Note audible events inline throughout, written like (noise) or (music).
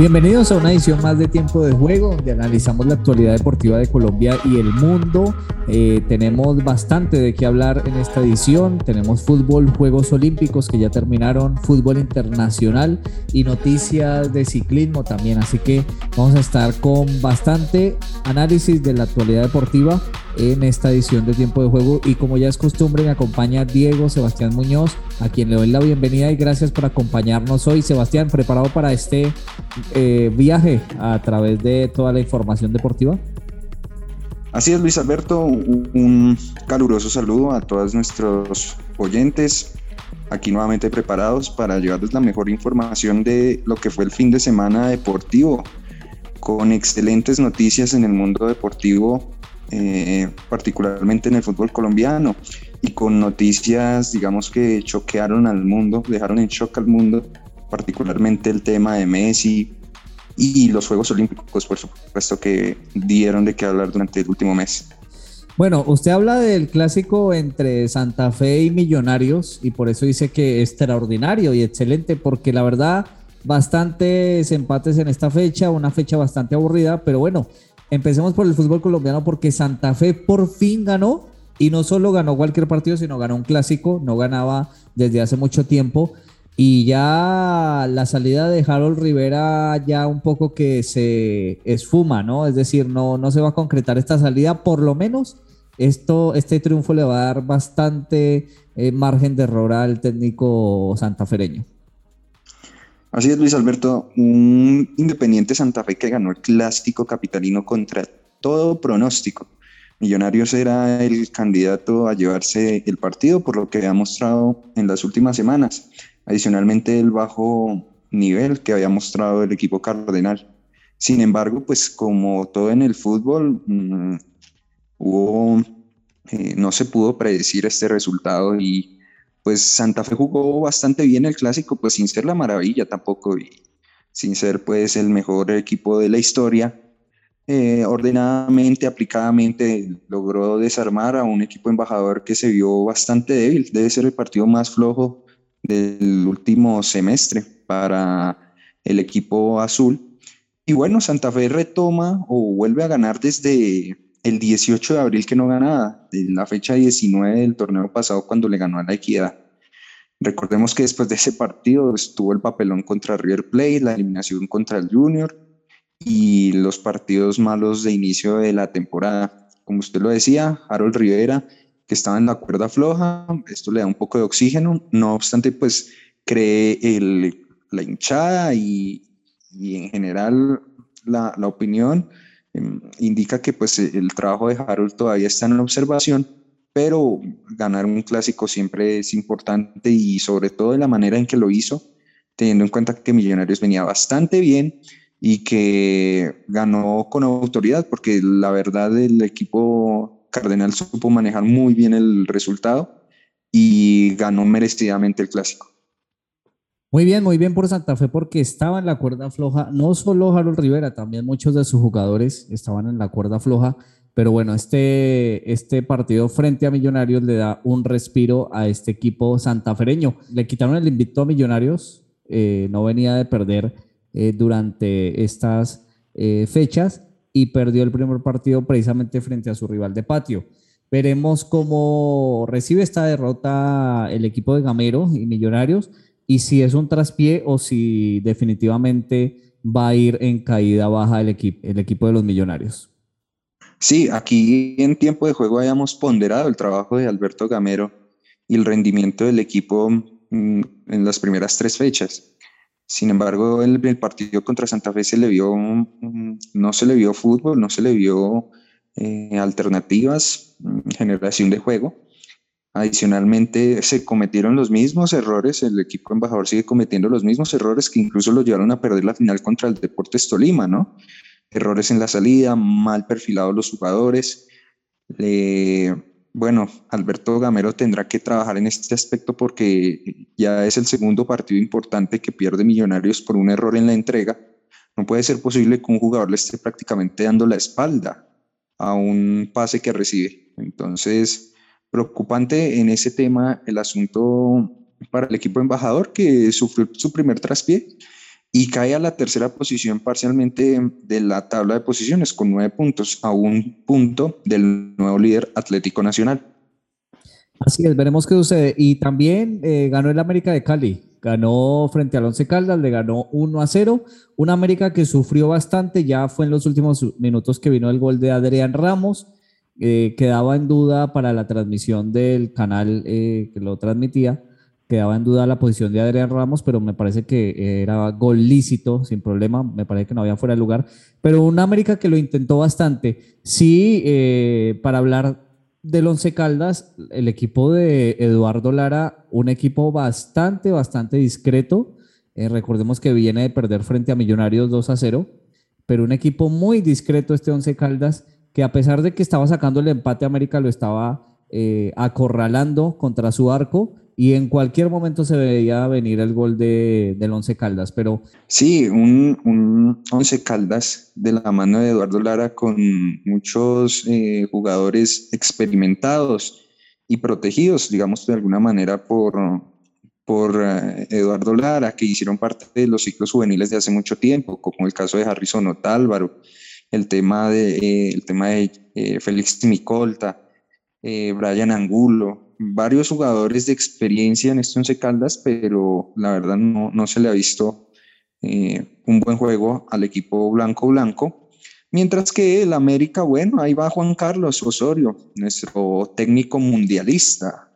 Bienvenidos a una edición más de Tiempo de Juego, donde analizamos la actualidad deportiva de Colombia y el mundo. Eh, tenemos bastante de qué hablar en esta edición. Tenemos fútbol, Juegos Olímpicos que ya terminaron, fútbol internacional y noticias de ciclismo también. Así que vamos a estar con bastante análisis de la actualidad deportiva en esta edición de Tiempo de Juego. Y como ya es costumbre, me acompaña Diego Sebastián Muñoz, a quien le doy la bienvenida y gracias por acompañarnos hoy. Sebastián, ¿preparado para este eh, viaje a través de toda la información deportiva? Así es, Luis Alberto, un caluroso saludo a todos nuestros oyentes, aquí nuevamente preparados para llevarles la mejor información de lo que fue el fin de semana deportivo, con excelentes noticias en el mundo deportivo eh, particularmente en el fútbol colombiano, y con noticias, digamos, que choquearon al mundo, dejaron en shock al mundo, particularmente el tema de Messi y los Juegos Olímpicos, por supuesto, que dieron de qué hablar durante el último mes. Bueno, usted habla del clásico entre Santa Fe y Millonarios y por eso dice que extraordinario y excelente, porque la verdad, bastantes empates en esta fecha, una fecha bastante aburrida, pero bueno, Empecemos por el fútbol colombiano porque Santa Fe por fin ganó y no solo ganó cualquier partido, sino ganó un clásico, no ganaba desde hace mucho tiempo y ya la salida de Harold Rivera ya un poco que se esfuma, ¿no? Es decir, no, no se va a concretar esta salida, por lo menos esto, este triunfo le va a dar bastante eh, margen de error al técnico santafereño. Así es, Luis Alberto, un Independiente Santa Fe que ganó el clásico capitalino contra todo pronóstico. Millonarios era el candidato a llevarse el partido por lo que había mostrado en las últimas semanas. Adicionalmente el bajo nivel que había mostrado el equipo cardenal. Sin embargo, pues como todo en el fútbol, mm, eh, no se pudo predecir este resultado y pues Santa Fe jugó bastante bien el clásico, pues sin ser la maravilla tampoco y sin ser pues el mejor equipo de la historia. Eh, ordenadamente, aplicadamente, logró desarmar a un equipo embajador que se vio bastante débil. Debe ser el partido más flojo del último semestre para el equipo azul. Y bueno, Santa Fe retoma o vuelve a ganar desde el 18 de abril que no ganaba, en la fecha 19 del torneo pasado cuando le ganó a la Equidad. Recordemos que después de ese partido estuvo el papelón contra River Plate, la eliminación contra el Junior y los partidos malos de inicio de la temporada. Como usted lo decía, Harold Rivera, que estaba en la cuerda floja, esto le da un poco de oxígeno, no obstante, pues cree la hinchada y, y en general la, la opinión Em, indica que pues el trabajo de Harold todavía está en observación, pero ganar un clásico siempre es importante y sobre todo de la manera en que lo hizo, teniendo en cuenta que Millonarios venía bastante bien y que ganó con autoridad, porque la verdad el equipo Cardenal supo manejar muy bien el resultado y ganó merecidamente el clásico. Muy bien, muy bien por Santa Fe porque estaba en la cuerda floja. No solo Harold Rivera, también muchos de sus jugadores estaban en la cuerda floja. Pero bueno, este, este partido frente a Millonarios le da un respiro a este equipo santafereño. Le quitaron el invicto a Millonarios, eh, no venía de perder eh, durante estas eh, fechas y perdió el primer partido precisamente frente a su rival de patio. Veremos cómo recibe esta derrota el equipo de Gamero y Millonarios y si es un traspié o si definitivamente va a ir en caída baja el, equipo, el equipo de los millonarios. Sí, aquí en tiempo de juego hayamos ponderado el trabajo de Alberto Gamero y el rendimiento del equipo mm, en las primeras tres fechas. Sin embargo, el, partido contra Santa Fe se le vio, no se le vio fútbol, no se le vio eh, alternativas, mm, generación de juego. Adicionalmente, se cometieron los mismos errores, el equipo embajador sigue cometiendo los mismos errores que incluso lo llevaron a perder la final contra el Deportes Tolima, ¿no? Errores en la salida, mal perfilados los jugadores. Bueno, Alberto Gamero tendrá que trabajar en este aspecto porque ya es el segundo partido importante que pierde Millonarios por un error en la entrega. No puede ser posible que un jugador le esté prácticamente dando la espalda a un pase que recibe. Entonces, Preocupante en ese tema el asunto para el equipo embajador que sufrió su primer traspié y cae a la tercera posición parcialmente de la tabla de posiciones con nueve puntos a un punto del nuevo líder Atlético Nacional. Así es, veremos qué sucede. Y también eh, ganó el América de Cali, ganó frente al Once Caldas, le ganó 1 a 0. Una América que sufrió bastante, ya fue en los últimos minutos que vino el gol de Adrián Ramos. Eh, quedaba en duda para la transmisión del canal eh, que lo transmitía, quedaba en duda la posición de Adrián Ramos, pero me parece que era gol lícito, sin problema, me parece que no había fuera de lugar, pero un América que lo intentó bastante. Sí, eh, para hablar del Once Caldas, el equipo de Eduardo Lara, un equipo bastante, bastante discreto. recordemos que viene de perder frente a Millonarios 2 a 0, pero un equipo muy discreto este Once Caldas que a pesar de que estaba sacando el empate, América lo estaba eh, acorralando contra su arco y en cualquier momento se veía venir el gol de, del Once Caldas, pero... Sí, un, Once Caldas de la mano de Eduardo Lara con muchos eh, jugadores experimentados y protegidos, digamos, de alguna manera por, por eh, Eduardo Lara, que hicieron parte de los ciclos juveniles de hace mucho tiempo, como el caso de Harrison Otálvaro, el tema de, el tema de Félix Micolta, eh, Brian Angulo, varios jugadores de experiencia en esto en Caldas, pero la verdad no, no se le ha visto un buen juego al equipo blanco-blanco. Mientras que el América, bueno, ahí va Juan Carlos Osorio, nuestro técnico mundialista,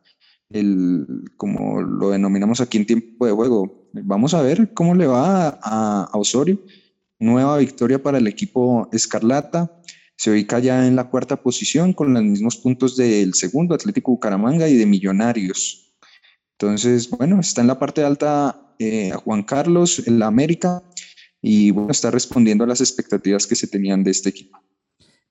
el, como lo denominamos aquí en tiempo de juego. Vamos a ver cómo le va a Osorio Nueva victoria para el equipo Escarlata. Se ubica ya en la cuarta posición con los mismos puntos del segundo, Atlético Bucaramanga y de Millonarios. Entonces, bueno, está en la parte alta eh, Juan Carlos, en la América, y bueno, está respondiendo a las expectativas que se tenían de este equipo.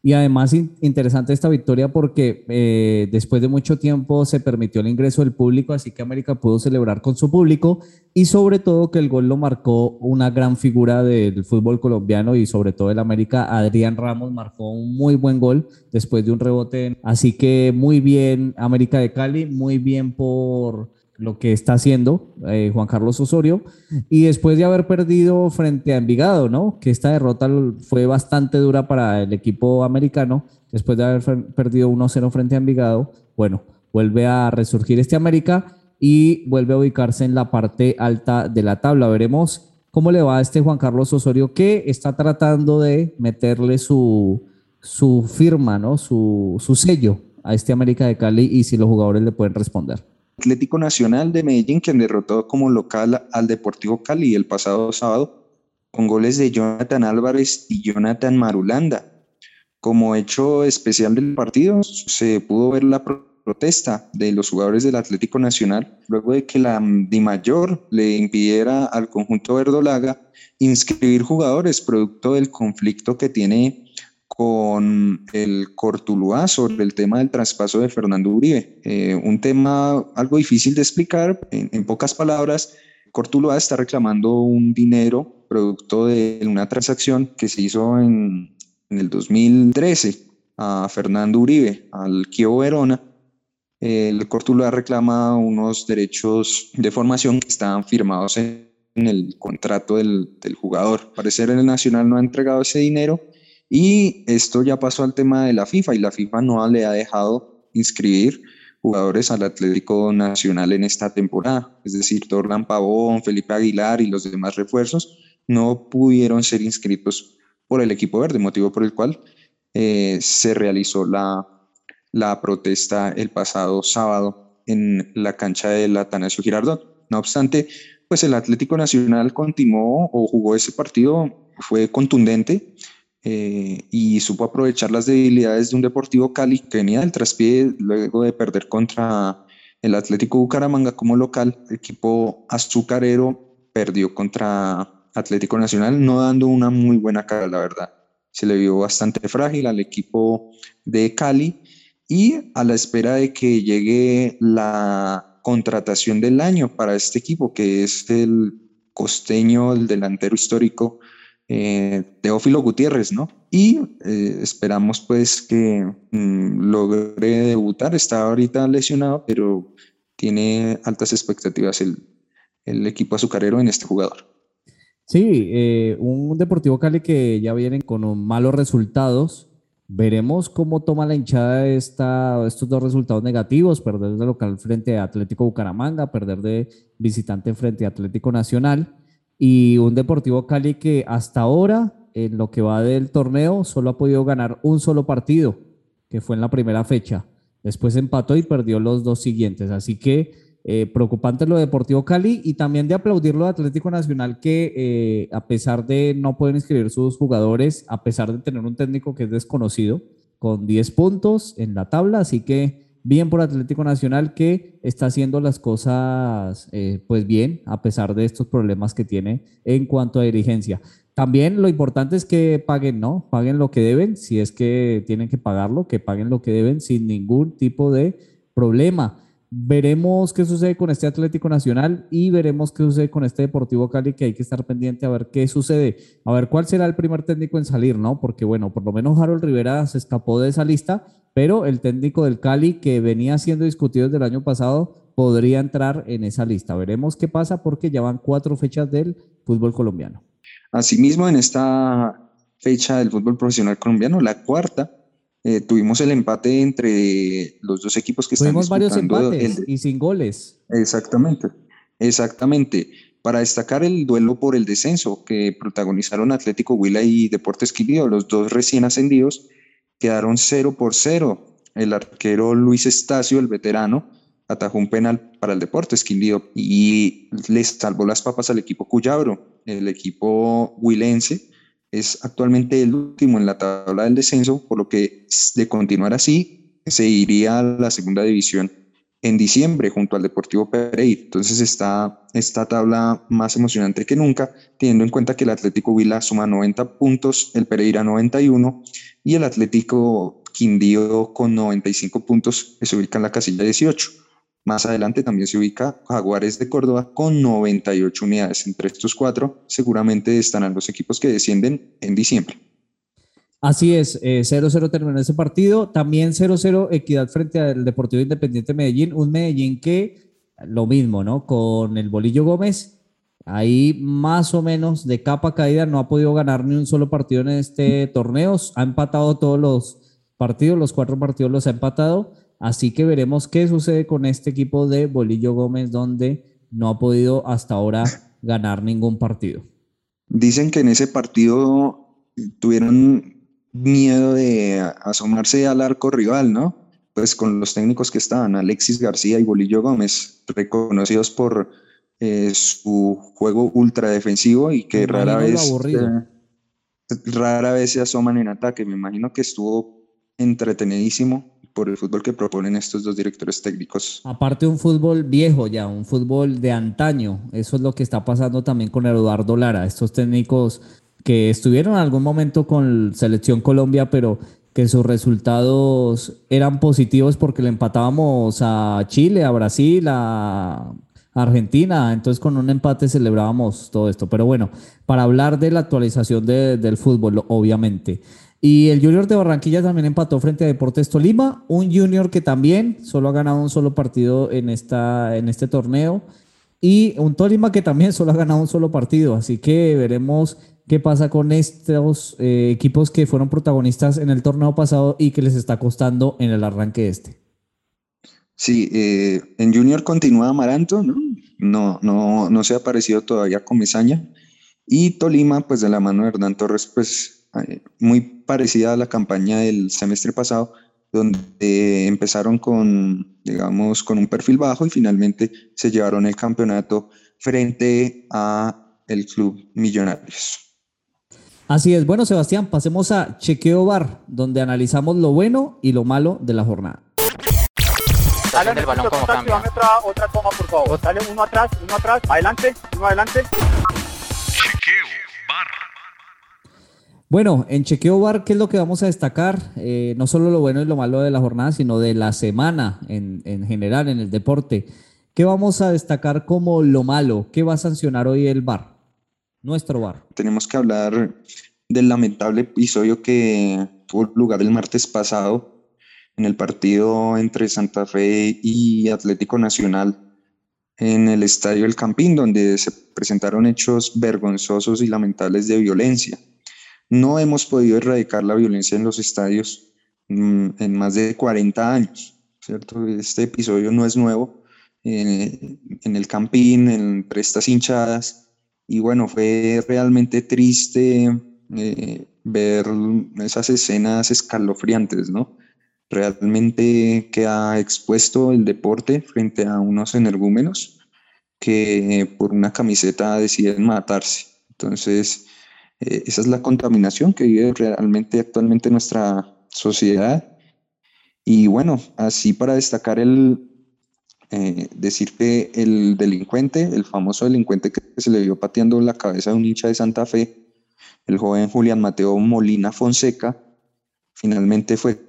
Y además interesante esta victoria porque eh, después de mucho tiempo se permitió el ingreso del público, así que América pudo celebrar con su público y sobre todo que el gol lo marcó una gran figura del fútbol colombiano y sobre todo el América, Adrián Ramos marcó un muy buen gol después de un rebote. Así que muy bien América de Cali, muy bien por lo que está haciendo eh, Juan Carlos Osorio y después de haber perdido frente a Envigado, ¿no? Que esta derrota fue bastante dura para el equipo americano, después de haber perdido 1-0 frente a Envigado, bueno, vuelve a resurgir este América y vuelve a ubicarse en la parte alta de la tabla. Veremos cómo le va a este Juan Carlos Osorio que está tratando de meterle su, su firma, ¿no? Su, su sello a este América de Cali y si los jugadores le pueden responder. Atlético Nacional de Medellín, quien derrotó como local al Deportivo Cali el pasado sábado con goles de Jonathan Álvarez y Jonathan Marulanda. Como hecho especial del partido, se pudo ver la protesta de los jugadores del Atlético Nacional luego de que la DIMAYOR le impidiera al conjunto verdolaga inscribir jugadores producto del conflicto que tiene con el Cortuluá sobre el tema del traspaso de Fernando Uribe. Eh, un tema algo difícil de explicar. En, pocas palabras, Cortuluá está reclamando un dinero producto de una transacción que se hizo en, el 2013 a Fernando Uribe, al Kio Verona. El Cortuluá reclama unos derechos de formación que estaban firmados en, el contrato del, del jugador. Parecer el Nacional no ha entregado ese dinero y esto ya pasó al tema de la FIFA y la FIFA no le ha dejado inscribir jugadores al Atlético Nacional en esta temporada. Es decir, Torlan Pavón, Felipe Aguilar y los demás refuerzos no pudieron ser inscritos por el equipo verde, motivo por el cual eh, se realizó la, la protesta el pasado sábado en la cancha del Atanasio Girardot. No obstante, pues el Atlético Nacional continuó o jugó ese partido, fue contundente, eh, y supo aprovechar las debilidades de un Deportivo Cali que venía del traspié luego de perder contra el Atlético Bucaramanga como local, el equipo azucarero perdió contra Atlético Nacional, no dando una muy buena cara, la verdad. Se le vio bastante frágil al equipo de Cali y a la espera de que llegue la contratación del año para este equipo, que es el costeño, el delantero histórico eh, Teófilo Gutiérrez, ¿no? Y eh, esperamos pues que mm, logre debutar. Está ahorita lesionado, pero tiene altas expectativas el, el equipo azucarero en este jugador. Sí, eh, un Deportivo Cali que ya viene con malos resultados. Veremos cómo toma la hinchada esta, estos dos resultados negativos, perder de local frente a Atlético Bucaramanga, perder de visitante frente a Atlético Nacional y un Deportivo Cali que hasta ahora, en lo que va del torneo, solo ha podido ganar un solo partido, que fue en la primera fecha. Después empató y perdió los dos siguientes. Así que eh, preocupante lo de Deportivo Cali y también de aplaudirlo de Atlético Nacional que eh, a pesar de no poder inscribir sus jugadores, a pesar de tener un técnico que es desconocido, con 10 puntos en la tabla, así que bien por Atlético Nacional que está haciendo las cosas eh, pues bien a pesar de estos problemas que tiene en cuanto a dirigencia. También lo importante es que paguen, ¿no? Paguen lo que deben, si es que tienen que pagarlo, que paguen lo que deben sin ningún tipo de problema. Veremos qué sucede con este Atlético Nacional y veremos qué sucede con este Deportivo Cali, que hay que estar pendiente a ver qué sucede, a ver cuál será el primer técnico en salir, ¿no? Porque bueno, por lo menos Harold Rivera se escapó de esa lista, pero el técnico del Cali, que venía siendo discutido desde el año pasado, podría entrar en esa lista. Veremos qué pasa porque ya van cuatro fechas del fútbol colombiano. Asimismo, en esta fecha del fútbol profesional colombiano, la cuarta, eh, tuvimos el empate entre los dos equipos que tuvimos están varios empates y sin goles. Exactamente, exactamente. Para destacar el duelo por el descenso que protagonizaron Atlético Huila y Deportes Quibdó, los dos recién ascendidos, quedaron 0 por 0. El arquero Luis Estacio, el veterano, atajó un penal para el Deportes Quindío y les salvó las papas al equipo Cuyabro. El equipo huilense es actualmente el último en la tabla del descenso, por lo que de continuar así se iría a la segunda división en diciembre junto al Deportivo Pereira. Entonces está esta tabla más emocionante que nunca, teniendo en cuenta que el Atlético Huila suma 90 puntos, el Pereira 91 y el Atlético Quindío con 95 puntos se ubica en la casilla 18. Más adelante también se ubica Jaguares de Córdoba con 98 unidades. Entre estos cuatro seguramente estarán los equipos que descienden en diciembre. Así es, 0-0 eh, terminó ese partido. También 0-0 Equidad frente al Deportivo Independiente Medellín. Un Medellín que lo mismo, ¿no? Con el Bolillo Gómez, ahí más o menos de capa caída, no ha podido ganar ni un solo partido en este torneo. Ha empatado todos los partidos, los cuatro partidos los ha empatado Así que veremos qué sucede con este equipo de Bolillo Gómez, donde no ha podido hasta ahora ganar ningún partido. Dicen que en ese partido tuvieron miedo de asomarse al arco rival, ¿no? Pues con los técnicos que estaban, Alexis García y Bolillo Gómez, reconocidos por eh, su juego ultra defensivo y que rara vez, eh, rara vez se asoman en ataque. Me imagino que estuvo entretenidísimo por el fútbol que proponen estos dos directores técnicos. Aparte un fútbol viejo ya, un fútbol de antaño, eso es lo que está pasando también con Eduardo Lara, estos técnicos que estuvieron en algún momento con Selección Colombia, pero que sus resultados eran positivos porque le empatábamos a Chile, a Brasil, a Argentina, entonces con un empate celebrábamos todo esto. Pero bueno, para hablar de la actualización del fútbol, obviamente. Y el Junior de Barranquilla también empató frente a Deportes Tolima, un Junior que también solo ha ganado un solo partido en, esta, en este torneo y un Tolima que también solo ha ganado un solo partido. Así que veremos qué pasa con estos eh, equipos que fueron protagonistas en el torneo pasado y que les está costando en el arranque este. Sí, eh, en Junior continúa Amaranto, ¿no? No, no, se ha aparecido todavía con Mesaña. Y Tolima, pues de la mano de Hernán Torres, pues muy parecida a la campaña del semestre pasado, donde empezaron con, digamos, con un perfil bajo y finalmente se llevaron el campeonato frente a el club Millonarios. Así es. Bueno, Sebastián, pasemos a Chequeo Bar, donde analizamos lo bueno y lo malo de la jornada. movimentación del balón como cambia. Otra, otra toma, por favor. Dale uno atrás, uno atrás, adelante, uno adelante. Chequeo bar. Bueno, en Chequeo Bar, ¿qué es lo que vamos a destacar? Eh, no solo lo bueno y lo malo de la jornada, sino de la semana en, en general, en el deporte. ¿Qué vamos a destacar como lo malo? ¿Qué va a sancionar hoy el bar? Nuestro bar. Tenemos que hablar del lamentable episodio que tuvo lugar el martes pasado en el partido entre Santa Fe y Atlético Nacional en el Estadio El Campín, donde se presentaron hechos vergonzosos y lamentables de violencia. No hemos podido erradicar la violencia en los estadios mm, en más de 40 años, ¿cierto? Este episodio no es nuevo en, en el Campín, entre estas hinchadas, y bueno, fue realmente triste eh, ver esas escenas escalofriantes, ¿no? Realmente queda expuesto el deporte frente a unos energúmenos que por una camiseta deciden matarse. Entonces, eh, esa es la contaminación que vive realmente actualmente nuestra sociedad. Y bueno, así para destacar el, eh, decir que el delincuente, el famoso delincuente que se le vio pateando la cabeza de un hincha de Santa Fe, el joven Julián Mateo Molina Fonseca, finalmente fue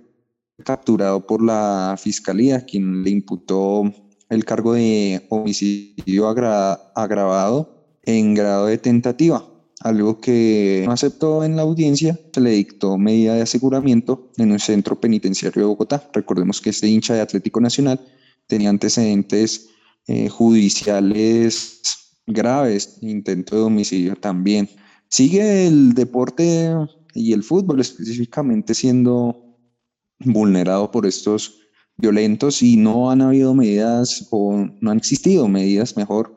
capturado por la fiscalía, quien le imputó el cargo de homicidio agravado en grado de tentativa, algo que no aceptó en la audiencia, se le dictó medida de aseguramiento en un centro penitenciario de Bogotá. Recordemos que este hincha de Atlético Nacional tenía antecedentes eh, judiciales graves, intento de homicidio también. Sigue el deporte y el fútbol específicamente siendo vulnerado por estos violentos y no han habido medidas o no han existido medidas mejor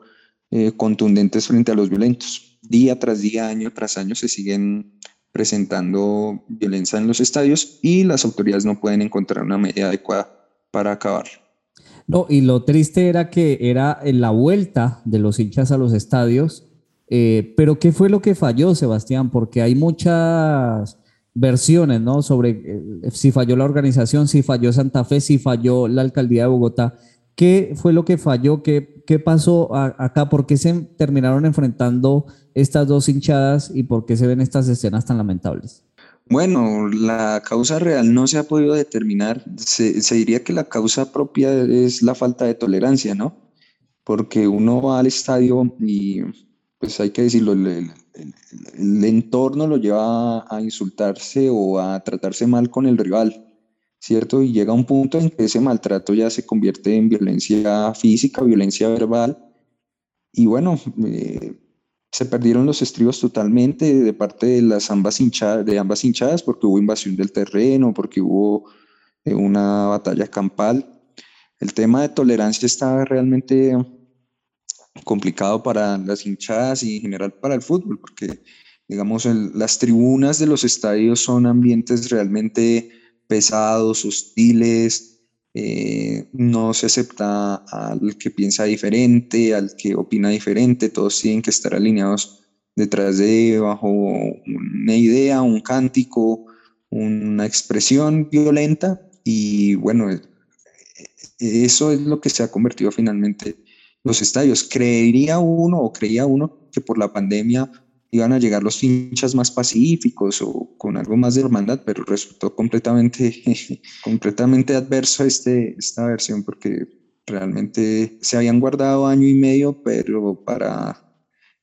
eh, contundentes frente a los violentos. Día tras día, año tras año se siguen presentando violencia en los estadios y las autoridades no pueden encontrar una medida adecuada para acabar. No, y lo triste era que era en la vuelta de los hinchas a los estadios, eh, pero ¿qué fue lo que falló, Sebastián? Porque hay muchas versiones, ¿no? Sobre eh, si falló la organización, si falló Santa Fe, si falló la alcaldía de Bogotá. ¿Qué fue lo que falló? ¿Qué, qué pasó acá? ¿Por qué se terminaron enfrentando estas dos hinchadas y por qué se ven estas escenas tan lamentables? Bueno, la causa real no se ha podido determinar. Se, diría que la causa propia es la falta de tolerancia, ¿no? Porque uno va al estadio y, pues hay que decirlo, el, entorno lo lleva a, insultarse o a tratarse mal con el rival, ¿cierto? Y llega un punto en que ese maltrato ya se convierte en violencia física, violencia verbal. Y bueno, eh, se perdieron los estribos totalmente de parte de las ambas hinchadas, de ambas hinchadas porque hubo invasión del terreno, porque hubo eh, una batalla campal. El tema de tolerancia está realmente complicado para las hinchadas y en general para el fútbol, porque digamos las tribunas de los estadios son ambientes realmente pesados, hostiles, eh, no se acepta al que piensa diferente, al que opina diferente, todos tienen que estar alineados detrás de, bajo una idea, un cántico, una expresión violenta y bueno, eh, eso es lo que se ha convertido finalmente los estadios. Creería uno o creía uno que por la pandemia iban a llegar los hinchas más pacíficos o con algo más de hermandad, pero resultó completamente, (laughs) completamente adverso este, esta versión porque realmente se habían guardado año y medio, pero para,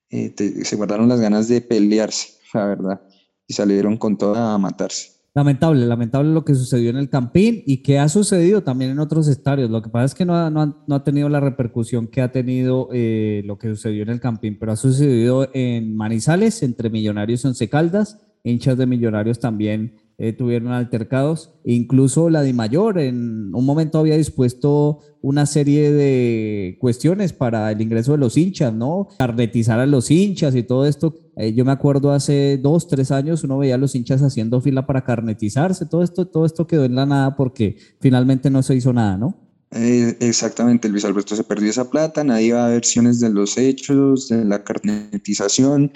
eh, se guardaron las ganas de pelearse, la verdad, y salieron con toda a matarse. Lamentable, lamentable lo que sucedió en el Campín y que ha sucedido también en otros estadios. Lo que pasa es que no ha, tenido la repercusión que ha tenido eh, lo que sucedió en el Campín, pero ha sucedido en Manizales, entre Millonarios y Once Caldas, hinchas de Millonarios también eh, tuvieron altercados. Incluso la de Mayor en un momento había dispuesto una serie de cuestiones para el ingreso de los hinchas, ¿no? Carnetizar a los hinchas y todo esto. Eh, yo me acuerdo hace dos, tres años uno veía a los hinchas haciendo fila para carnetizarse. Todo esto, todo esto quedó en la nada porque finalmente no se hizo nada, ¿no? Eh, exactamente, Luis Alberto se perdió esa plata, nadie va a versiones de los hechos, de la carnetización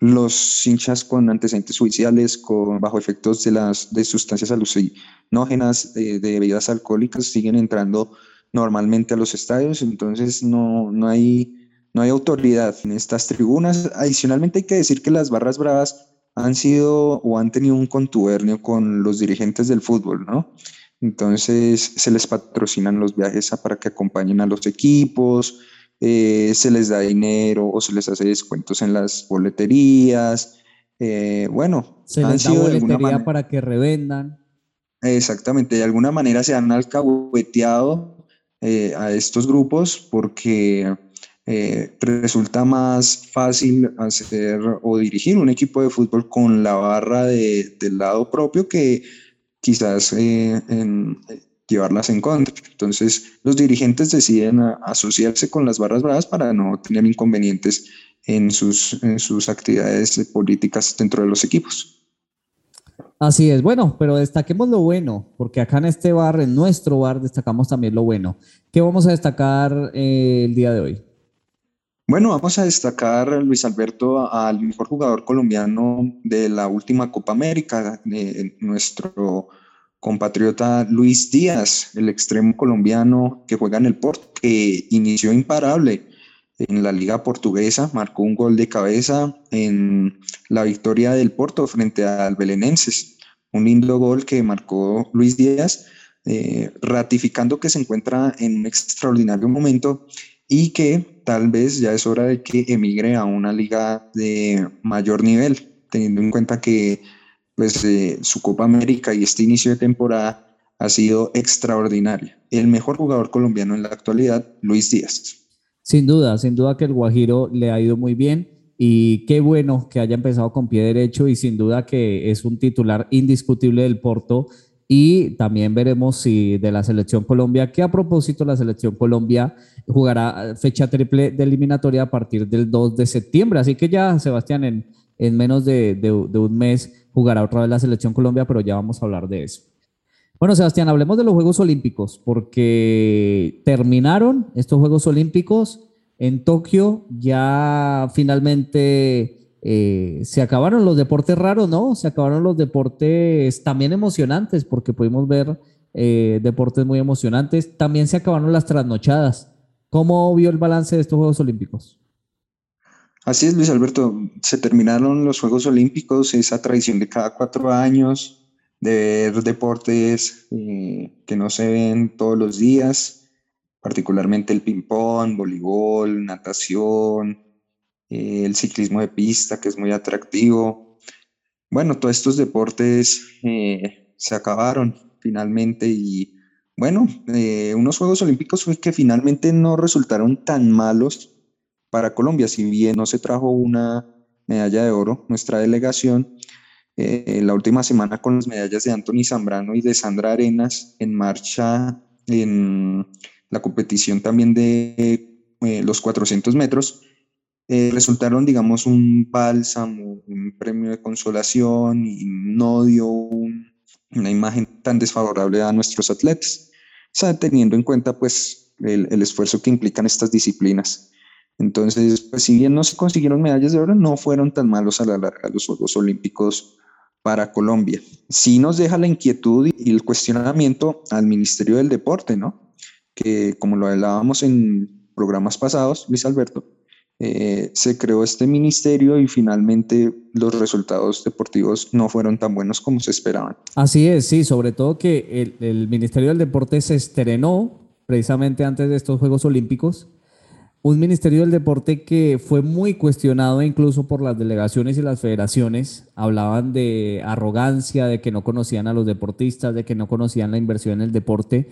los hinchas con antecedentes judiciales, con, bajo efectos de, las, de sustancias alucinógenas, de, bebidas alcohólicas, siguen entrando normalmente a los estadios, entonces no, no, hay, no hay autoridad en estas tribunas. Adicionalmente hay que decir que las barras bravas han sido o han tenido un contubernio con los dirigentes del fútbol, ¿no? Entonces se les patrocinan los viajes para que acompañen a los equipos, eh, se les da dinero o se les hace descuentos en las boleterías. Eh, bueno, se les da boletería para que revendan. Exactamente, de alguna manera se han alcahueteado eh, a estos grupos porque resulta más fácil hacer o dirigir un equipo de fútbol con la barra del lado propio que quizás en, llevarlas en contra. Entonces, los dirigentes deciden asociarse con las barras bravas para no tener inconvenientes en sus, en sus actividades políticas dentro de los equipos. Así es, bueno, pero destaquemos lo bueno, porque acá en este bar, en nuestro bar, destacamos también lo bueno. ¿Qué vamos a destacar eh, el día de hoy? Bueno, vamos a destacar, Luis Alberto, al mejor jugador colombiano de la última Copa América, de nuestro compatriota Luis Díaz, el extremo colombiano que juega en el Porto, que inició imparable en la liga portuguesa, marcó un gol de cabeza en la victoria del Porto frente al Belenenses. Un lindo gol que marcó Luis Díaz, eh, ratificando que se encuentra en un extraordinario momento y que tal vez ya es hora de que emigre a una liga de mayor nivel, teniendo en cuenta que pues su Copa América y este inicio de temporada ha sido extraordinario. El mejor jugador colombiano en la actualidad, Luis Díaz. Sin duda, sin duda que el Guajiro le ha ido muy bien y qué bueno que haya empezado con pie derecho y sin duda que es un titular indiscutible del Porto y también veremos si de la selección Colombia, que a propósito la selección Colombia jugará fecha triple de eliminatoria a partir del 2 de septiembre, así que ya Sebastián en, en menos de, un mes jugará otra vez la selección Colombia, pero ya vamos a hablar de eso. Bueno, Sebastián, hablemos de los Juegos Olímpicos, porque terminaron estos Juegos Olímpicos en Tokio, ya finalmente eh, se acabaron los deportes raros, ¿no? Se acabaron los deportes también emocionantes, porque pudimos ver eh, deportes muy emocionantes. También se acabaron las trasnochadas. ¿Cómo vio el balance de estos Juegos Olímpicos? Así es, Luis Alberto. Se terminaron los Juegos Olímpicos, esa tradición de cada cuatro años, de ver deportes eh, que no se ven todos los días, particularmente el ping-pong, voleibol, natación, eh, el ciclismo de pista, que es muy atractivo. Bueno, todos estos deportes eh, se acabaron finalmente y bueno, unos Juegos Olímpicos que finalmente no resultaron tan malos para Colombia. Si bien no se trajo una medalla de oro, nuestra delegación, eh, la última semana con las medallas de Anthony Zambrano y de Sandra Arenas en marcha en la competición también de eh, los 400 metros, eh, resultaron, digamos, un bálsamo, un premio de consolación y no dio una imagen tan desfavorable a nuestros atletas, o teniendo en cuenta pues el esfuerzo que implican estas disciplinas. Entonces, pues si bien no se consiguieron medallas de oro, no fueron tan malos a la larga los Juegos Olímpicos para Colombia. Sí nos deja la inquietud y el cuestionamiento al Ministerio del Deporte, ¿no? Que como lo hablábamos en programas pasados, Luis Alberto, eh, se creó este ministerio y finalmente los resultados deportivos no fueron tan buenos como se esperaban. Así es, sí, sobre todo que el, el Ministerio del Deporte se estrenó precisamente antes de estos Juegos Olímpicos un Ministerio del Deporte que fue muy cuestionado incluso por las delegaciones y las federaciones. Hablaban de arrogancia, de que no conocían a los deportistas, de que no conocían la inversión en el deporte.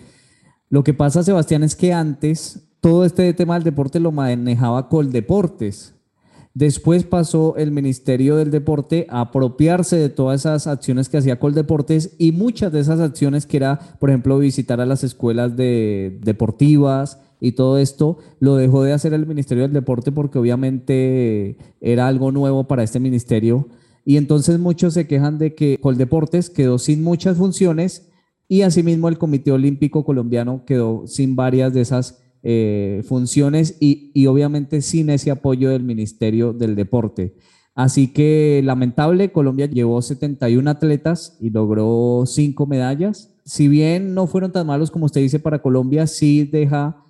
Lo que pasa, Sebastián, es que antes todo este tema del deporte lo manejaba Coldeportes. Después pasó el Ministerio del Deporte a apropiarse de todas esas acciones que hacía Coldeportes y muchas de esas acciones que era, por ejemplo, visitar a las escuelas de, deportivas, y todo esto lo dejó de hacer el Ministerio del Deporte porque obviamente era algo nuevo para este ministerio. Y entonces muchos se quejan de que Coldeportes quedó sin muchas funciones y asimismo el Comité Olímpico Colombiano quedó sin varias de esas eh, funciones y, y obviamente sin ese apoyo del Ministerio del Deporte. Así que lamentable, Colombia llevó 71 atletas y logró 5 medallas si bien no fueron tan malos como usted dice para Colombia, sí deja,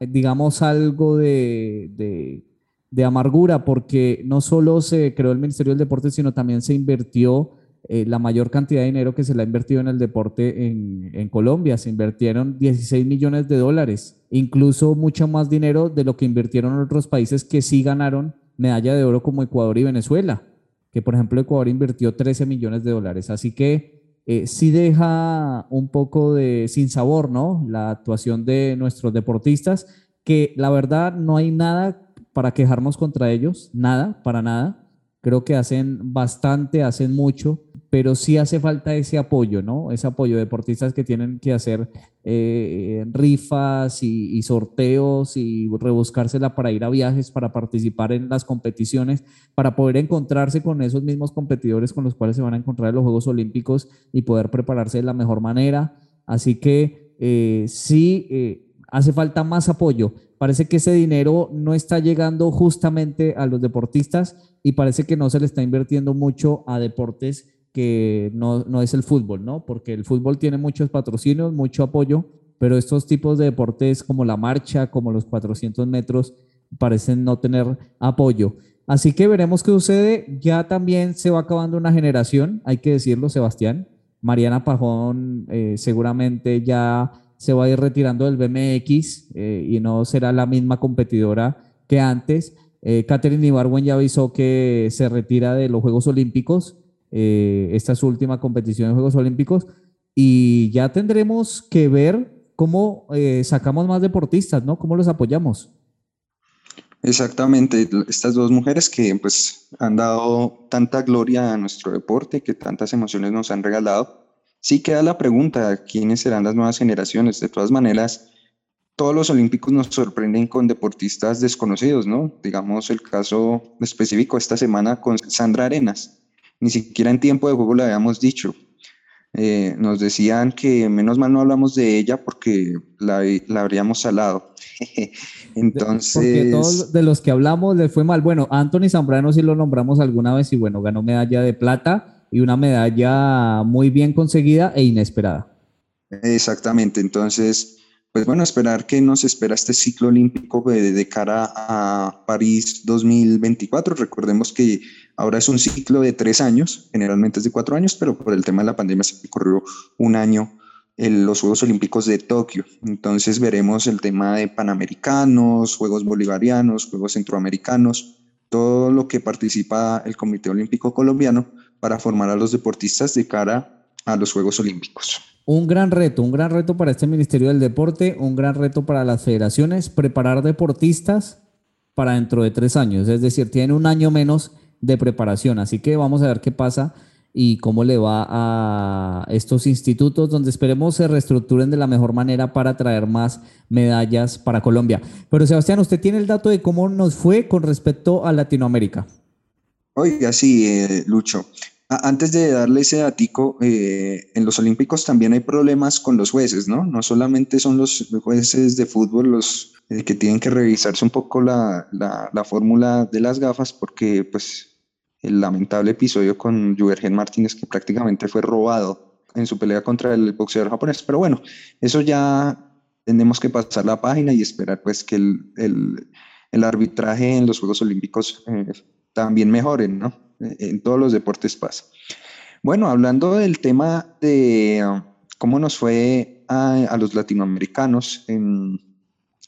digamos, algo de, de, de amargura, porque no solo se creó el Ministerio del Deporte, sino también se invirtió eh, la mayor cantidad de dinero que se le ha invertido en el deporte en, en, Colombia. Se invirtieron 16 millones de dólares, incluso mucho más dinero de lo que invirtieron otros países que sí ganaron medalla de oro como Ecuador y Venezuela, que por ejemplo Ecuador invirtió 13 millones de dólares. Así que eh, sí deja un poco de sin sabor, ¿no? La actuación de nuestros deportistas, que la verdad no hay nada para quejarnos contra ellos, nada, para nada. Creo que hacen bastante, hacen mucho pero sí hace falta ese apoyo, ¿no? Ese apoyo de deportistas que tienen que hacer eh, rifas y, sorteos y rebuscársela para ir a viajes, para participar en las competiciones, para poder encontrarse con esos mismos competidores con los cuales se van a encontrar en los Juegos Olímpicos y poder prepararse de la mejor manera. Así que eh, sí eh, hace falta más apoyo. Parece que ese dinero no está llegando justamente a los deportistas y parece que no se le está invirtiendo mucho a deportes que no, no, es el fútbol, ¿no? Porque el fútbol tiene muchos patrocinios, mucho apoyo, pero estos tipos de deportes como la marcha, como los 400 metros, parecen no tener apoyo. Así que veremos qué sucede. Ya también se va acabando una generación, hay que decirlo, Sebastián. Mariana Pajón eh, seguramente ya se va a ir retirando del BMX eh, y no será la misma competidora que antes. Eh, Catherine Ibarwen ya avisó que se retira de los Juegos Olímpicos eh, esta es su última competición en Juegos Olímpicos y ya tendremos que ver cómo eh, sacamos más deportistas, ¿no? ¿Cómo los apoyamos? Exactamente, estas dos mujeres que pues han dado tanta gloria a nuestro deporte, que tantas emociones nos han regalado. Sí queda la pregunta, ¿quiénes serán las nuevas generaciones? De todas maneras, todos los olímpicos nos sorprenden con deportistas desconocidos, ¿no? Digamos el caso específico esta semana con Sandra Arenas, ni siquiera en tiempo de juego le habíamos dicho. Eh, nos decían que menos mal no hablamos de ella porque la, la habríamos salado. Entonces. (laughs) Porque todos de los que hablamos le fue mal. Bueno, Anthony Zambrano sí lo nombramos alguna vez y bueno, ganó medalla de plata y una medalla muy bien conseguida e inesperada. Exactamente. Entonces, pues bueno, esperar que nos espera este ciclo olímpico de, de cara a París 2024. Recordemos que Ahora es un ciclo de tres años, generalmente es de cuatro años, pero por el tema de la pandemia se corrió un año en los Juegos Olímpicos de Tokio. Entonces veremos el tema de Panamericanos, Juegos Bolivarianos, Juegos Centroamericanos, todo lo que participa el Comité Olímpico Colombiano para formar a los deportistas de cara a los Juegos Olímpicos. Un gran reto, un gran reto para este Ministerio del Deporte, un gran reto para las federaciones, preparar deportistas para dentro de tres años, es decir, tienen un año menos de preparación. Así que vamos a ver qué pasa y cómo le va a estos institutos donde esperemos se reestructuren de la mejor manera para traer más medallas para Colombia. Pero Sebastián, usted tiene el dato de cómo nos fue con respecto a Latinoamérica. Oiga, sí, eh, Lucho. Antes de darle ese datico, eh, en los Olímpicos también hay problemas con los jueces, ¿no? No solamente son los jueces de fútbol los eh, que tienen que revisarse un poco la, la, la fórmula de las gafas, porque pues el lamentable episodio con Juergen Martínez, que prácticamente fue robado en su pelea contra el boxeador japonés. Pero bueno, eso ya tenemos que pasar la página y esperar pues que el, el, el arbitraje en los Juegos Olímpicos eh, también mejore, ¿no? En todos los deportes pasa. Bueno, hablando del tema de uh, cómo nos fue a, a los latinoamericanos en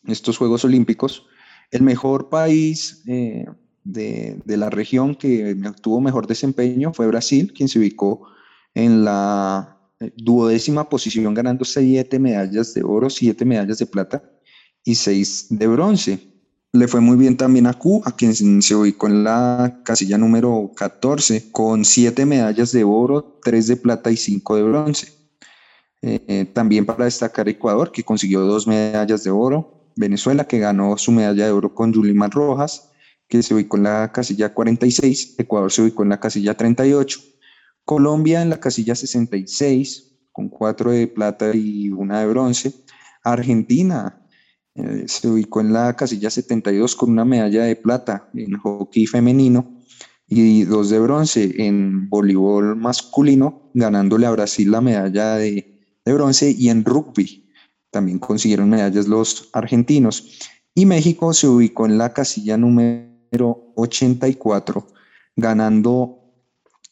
estos Juegos Olímpicos, el mejor país eh, de, de, la región que tuvo mejor desempeño fue Brasil, quien se ubicó en la eh, duodécima posición ganando siete medallas de oro, siete medallas de plata y seis de bronce. Le fue muy bien también a Cuba, quien se ubicó en la casilla número 14 con siete medallas de oro, tres de plata y cinco de bronce. Eh, también para destacar Ecuador, que consiguió dos medallas de oro, Venezuela, que ganó su medalla de oro con Yulimar Rojas, que se ubicó en la casilla 46, Ecuador se ubicó en la casilla 38, Colombia en la casilla 66, con cuatro de plata y una de bronce, Argentina eh, se ubicó en la casilla 72 con una medalla de plata en hockey femenino y dos de bronce en voleibol masculino, ganándole a Brasil la medalla de, de bronce y en rugby también consiguieron medallas los argentinos. Y México se ubicó en la casilla número 84, ganando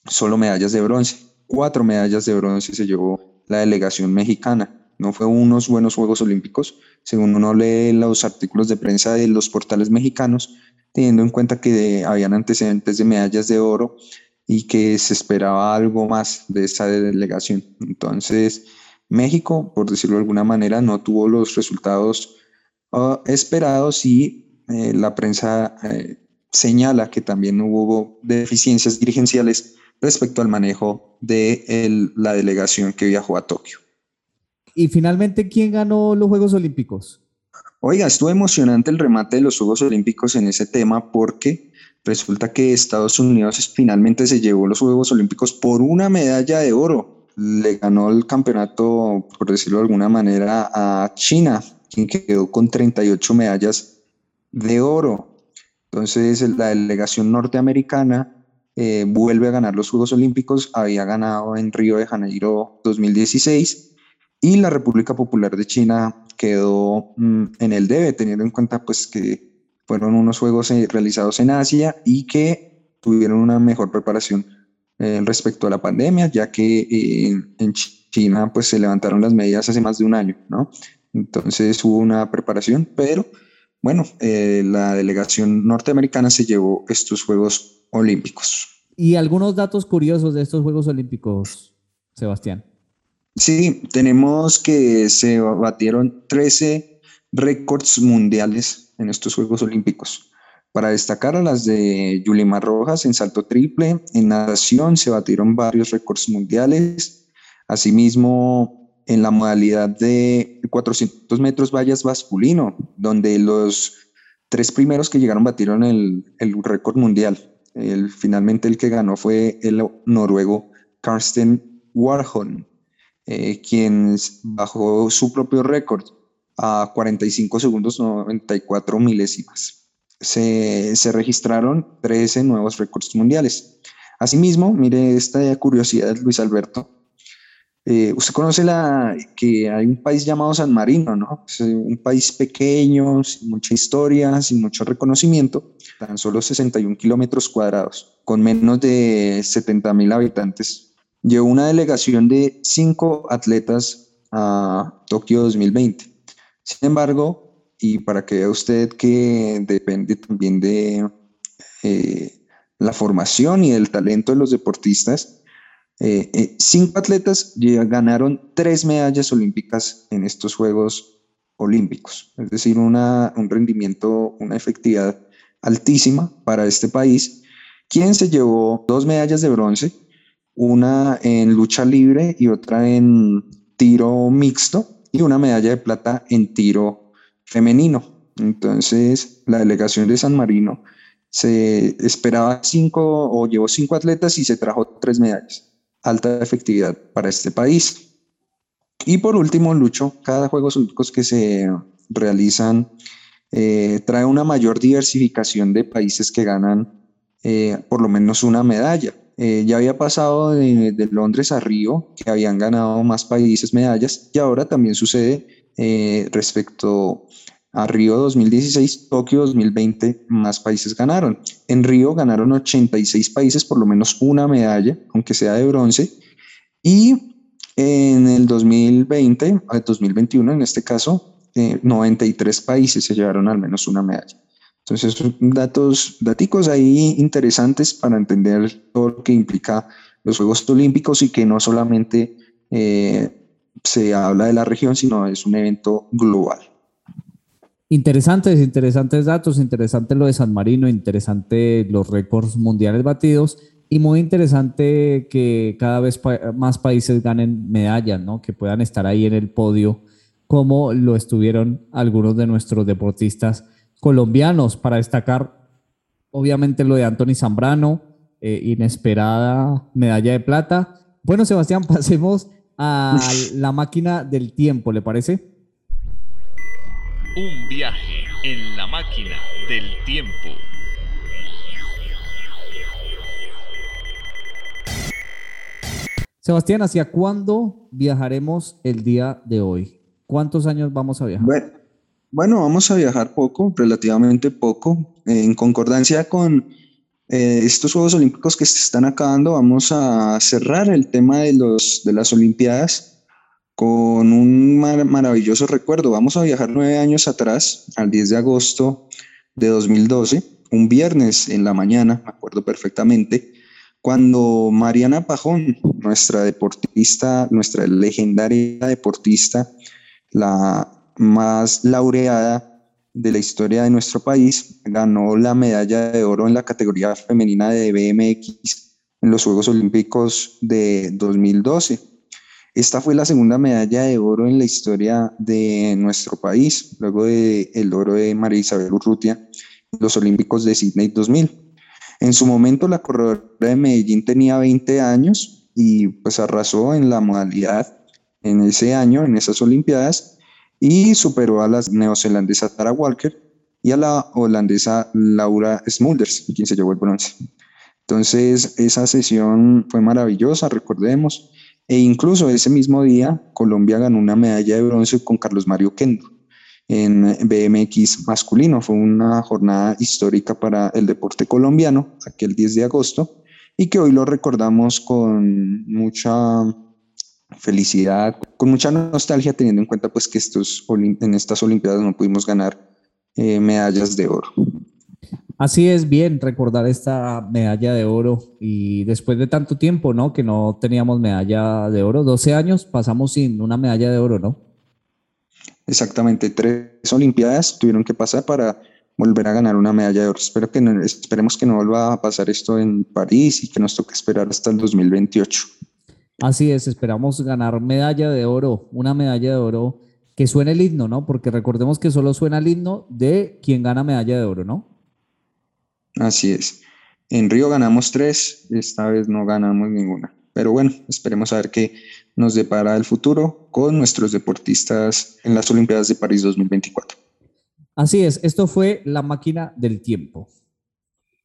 solo medallas de bronce. Cuatro medallas de bronce se llevó la delegación mexicana. No fue unos buenos Juegos Olímpicos, según uno lee los artículos de prensa de los portales mexicanos, teniendo en cuenta que habían antecedentes de medallas de oro y que se esperaba algo más de esa delegación. Entonces, México, por decirlo de alguna manera, no tuvo los resultados uh, esperados y eh, la prensa eh, señala que también hubo deficiencias dirigenciales respecto al manejo de la delegación que viajó a Tokio. Y finalmente, ¿quién ganó los Juegos Olímpicos? Oiga, estuvo emocionante el remate de los Juegos Olímpicos en ese tema porque resulta que Estados Unidos finalmente se llevó los Juegos Olímpicos por una medalla de oro. Le ganó el campeonato, por decirlo de alguna manera, a China, quien quedó con 38 medallas de oro. Entonces, la delegación norteamericana eh, vuelve a ganar los Juegos Olímpicos, había ganado en Río de Janeiro 2016 y la República Popular de China quedó mm, en el debe, teniendo en cuenta pues que fueron unos juegos eh, realizados en Asia y que tuvieron una mejor preparación eh, respecto a la pandemia, ya que eh, en China pues se levantaron las medidas hace más de un año, ¿no? Entonces hubo una preparación, pero bueno, la delegación norteamericana se llevó estos Juegos Olímpicos. ¿Y algunos datos curiosos de estos Juegos Olímpicos, Sebastián? Sí, tenemos que se batieron 13 récords mundiales en estos Juegos Olímpicos. Para destacar a las de Yulimar Rojas en salto triple, en natación se batieron varios récords mundiales. Asimismo, en la modalidad de 400 metros vallas masculino, donde los tres primeros que llegaron batieron el, el récord mundial. El, finalmente el que ganó fue el noruego Karsten Warholm eh, quien bajó su propio récord a 45 segundos 94 milésimas. Se, se registraron 13 nuevos récords mundiales. Asimismo, mire esta curiosidad, Luis Alberto. Eh, usted conoce la, que hay un país llamado San Marino, ¿no? Un país pequeño, sin mucha historia, sin mucho reconocimiento, tan solo 61 kilómetros cuadrados, con menos de 70 mil habitantes llevó una delegación de cinco atletas a Tokio 2020. Sin embargo, y para que vea usted que depende también de eh, la formación y del talento de los deportistas, eh, eh, cinco atletas ganaron tres medallas olímpicas en estos Juegos Olímpicos, es decir, una, un rendimiento, una efectividad altísima para este país. Quien se llevó dos medallas de bronce una en lucha libre y otra en tiro mixto y una medalla de plata en tiro femenino. Entonces, la delegación de San Marino se esperaba cinco o llevó cinco atletas y se trajo tres medallas. Alta efectividad para este país. Y por último, Lucho, cada Juegos Olímpicos que se realizan eh, trae una mayor diversificación de países que ganan eh, por lo menos una medalla. Eh, ya había pasado de, Londres a Río, que habían ganado más países medallas, y ahora también sucede eh, respecto a Río 2016, Tokio 2020, más países ganaron. En Río ganaron 86 países, por lo menos una medalla, aunque sea de bronce, y en el 2020, 2021 en este caso, 93 eh, países se llevaron al menos una medalla. Entonces, son datos, daticos ahí interesantes para entender todo lo que implica los Juegos Olímpicos y que no solamente eh, se habla de la región, sino es un evento global. Interesantes, interesantes datos, interesante lo de San Marino, interesante los récords mundiales batidos y muy interesante que cada vez más países ganen medallas, ¿no? Que puedan estar ahí en el podio como lo estuvieron algunos de nuestros deportistas colombianos para destacar, obviamente, lo de Anthony Zambrano, eh, inesperada medalla de plata. Bueno, Sebastián, (laughs) pasemos a la máquina del tiempo, ¿le parece? Un viaje en la máquina del tiempo. Sebastián, ¿hacia cuándo viajaremos el día de hoy? ¿Cuántos años vamos a viajar? Bueno, bueno vamos a viajar poco, relativamente poco, en concordancia con eh, estos Juegos Olímpicos que se están acabando, vamos a cerrar el tema de, los, de las Olimpiadas con un maravilloso recuerdo. Vamos a viajar nueve años atrás, al 10 de agosto de 2012, un viernes en la mañana, me acuerdo perfectamente, cuando Mariana Pajón, nuestra deportista, nuestra legendaria deportista, la más laureada de la historia de nuestro país, ganó la medalla de oro en la categoría femenina de BMX en los Juegos Olímpicos de 2012. Esta fue la segunda medalla de oro en la historia de nuestro país, luego del el oro de María Isabel Urrutia en los Olímpicos de Sydney 2000. En su momento la corredora de Medellín tenía 20 años y pues arrasó en la modalidad en ese año, en esas Olimpiadas, y superó a la neozelandesa Tara Walker y a la holandesa Laura Smulders, quien se llevó el bronce. Entonces, esa sesión fue maravillosa, recordemos, e incluso ese mismo día Colombia ganó una medalla de bronce con Carlos Mario Kendo en BMX masculino. Fue una jornada histórica para el deporte colombiano, aquel 10 de agosto, y que hoy lo recordamos con mucha felicidad, con mucha nostalgia, teniendo en cuenta pues que estos, en estas Olimpiadas no pudimos ganar eh, medallas de oro. Así es bien recordar esta medalla de oro y después de tanto tiempo, ¿no? Que no teníamos medalla de oro, 12 años pasamos sin una medalla de oro, ¿no? Exactamente, tres Olimpiadas tuvieron que pasar para volver a ganar una medalla de oro. Espero que esperemos que no vuelva a pasar esto en París y que nos toque esperar hasta el 2028. Así es, esperamos ganar medalla de oro, una medalla de oro que suene el himno, ¿no? Porque recordemos que solo suena el himno de quien gana medalla de oro, ¿no? Así es. En Río ganamos tres, esta vez no ganamos ninguna. Pero bueno, esperemos a ver qué nos depara el futuro con nuestros deportistas en las Olimpiadas de París 2024. Así es, esto fue la máquina del tiempo.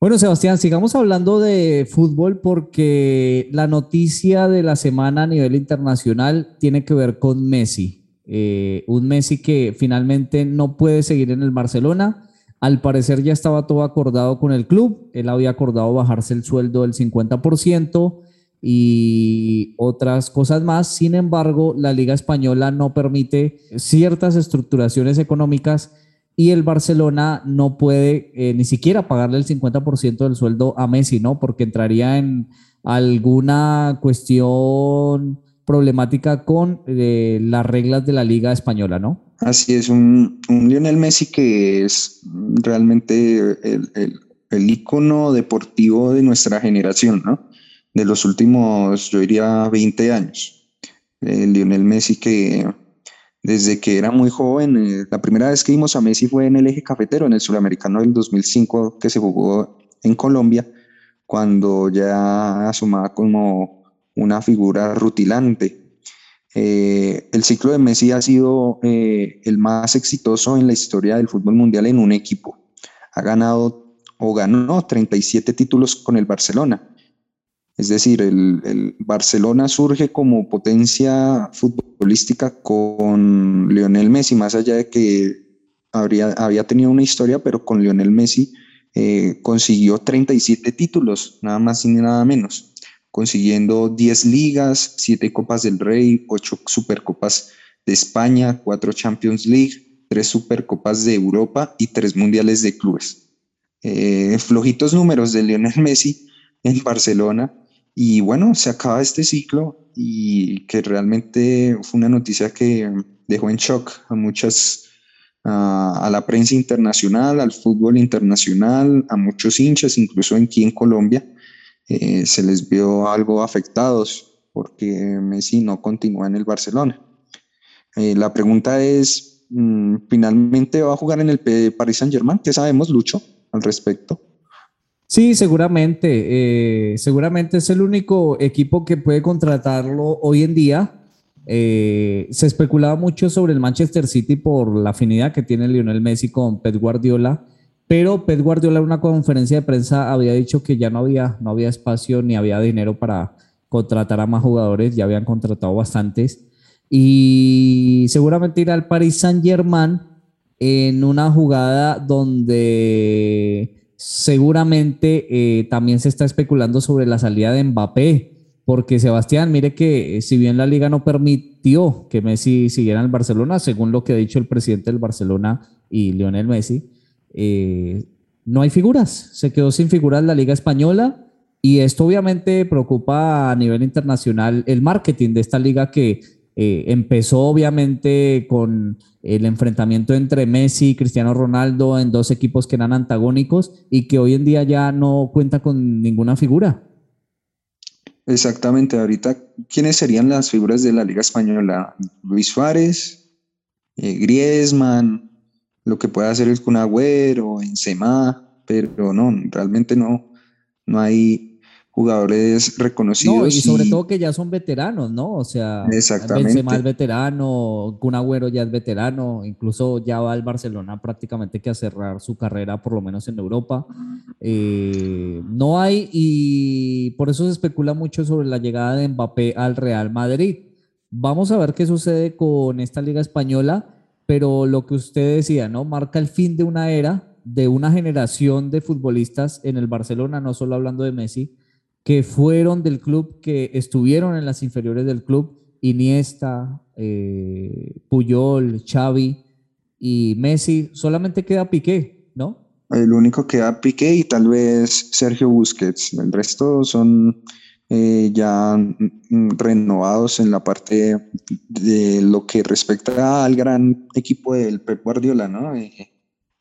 Bueno, Sebastián, sigamos hablando de fútbol porque la noticia de la semana a nivel internacional tiene que ver con Messi. Eh, un Messi que finalmente no puede seguir en el Barcelona. Al parecer ya estaba todo acordado con el club. Él había acordado bajarse el sueldo del 50% y otras cosas más. Sin embargo, la Liga Española no permite ciertas estructuraciones económicas y el Barcelona no puede eh, ni siquiera pagarle el 50% del sueldo a Messi, ¿no? Porque entraría en alguna cuestión problemática con eh, las reglas de la Liga Española, ¿no? Así es, un, Lionel Messi que es realmente el, el, el ícono deportivo de nuestra generación, ¿no? de los últimos, yo diría, 20 años. Lionel Messi que desde que era muy joven, eh, la primera vez que vimos a Messi fue en el eje cafetero, en el suramericano del 2005 que se jugó en Colombia, cuando ya asomaba como una figura rutilante. Eh, el ciclo de Messi ha sido eh, el más exitoso en la historia del fútbol mundial en un equipo. Ha ganado o ganó 37 títulos con el Barcelona es decir, el, Barcelona surge como potencia futbolística con Lionel Messi, más allá de que habría, había tenido una historia, pero con Lionel Messi eh, consiguió 37 títulos, nada más y nada menos, consiguiendo 10 ligas, 7 Copas del Rey, 8 Supercopas de España, 4 Champions League, 3 Supercopas de Europa y 3 Mundiales de Clubes. Eh, flojitos números de Lionel (laughs) Messi en Barcelona, y bueno, se acaba este ciclo y que realmente fue una noticia que dejó en shock a muchas, a, la prensa internacional, al fútbol internacional, a muchos hinchas, incluso aquí en Colombia, eh, se les vio algo afectados porque Messi no continúa en el Barcelona. Eh, la pregunta es, mm, ¿finalmente va a jugar en el Paris Saint Germain? ¿Qué sabemos, Lucho, al respecto? Sí, seguramente. Eh, seguramente es el único equipo que puede contratarlo hoy en día. Eh, se especulaba mucho sobre el Manchester City por la afinidad que tiene Lionel Messi con Pep Guardiola, pero Pep Guardiola en una conferencia de prensa había dicho que ya no había, no había espacio ni había dinero para contratará más jugadores, ya habían contratado bastantes, y seguramente irá al Paris Saint Germain en una jugada donde seguramente eh, también se está especulando sobre la salida de Mbappé, porque Sebastián, mire que eh, si bien la liga no permitió que Messi siguiera en el Barcelona, según lo que ha dicho el presidente del Barcelona y Lionel Messi, eh, no hay figuras, se quedó sin figuras la liga española y esto obviamente preocupa a nivel internacional el marketing de esta liga que empezó obviamente con el enfrentamiento entre Messi y Cristiano Ronaldo en dos equipos que eran antagónicos y que hoy en día ya no cuenta con ninguna figura. Exactamente, ahorita, ¿quiénes serían las figuras de la Liga Española? Luis Suárez, eh, Griezmann, lo que puede hacer el Kun Agüero, Benzema, pero no, realmente no, no hay jugadores reconocidos. y sobre todo que ya son veteranos, ¿no? O sea, Benzema es veterano, Kun Agüero ya es veterano, incluso ya va al Barcelona prácticamente que a cerrar su carrera, por lo menos en Europa. Eh, no hay, y por eso se especula mucho sobre la llegada de Mbappé al Real Madrid. Vamos a ver qué sucede con esta liga española, pero lo que usted decía, ¿no? Marca el fin de una era, de una generación de futbolistas en el Barcelona, no solo hablando de Messi, que fueron del club, que estuvieron en las inferiores del club, Iniesta, eh, Puyol, Xavi y Messi, solamente queda Piqué, ¿no? El único que queda Piqué y tal vez Sergio Busquets, el resto son eh, ya renovados en la parte de lo que respecta al gran equipo del Pep Guardiola, ¿no? Eh,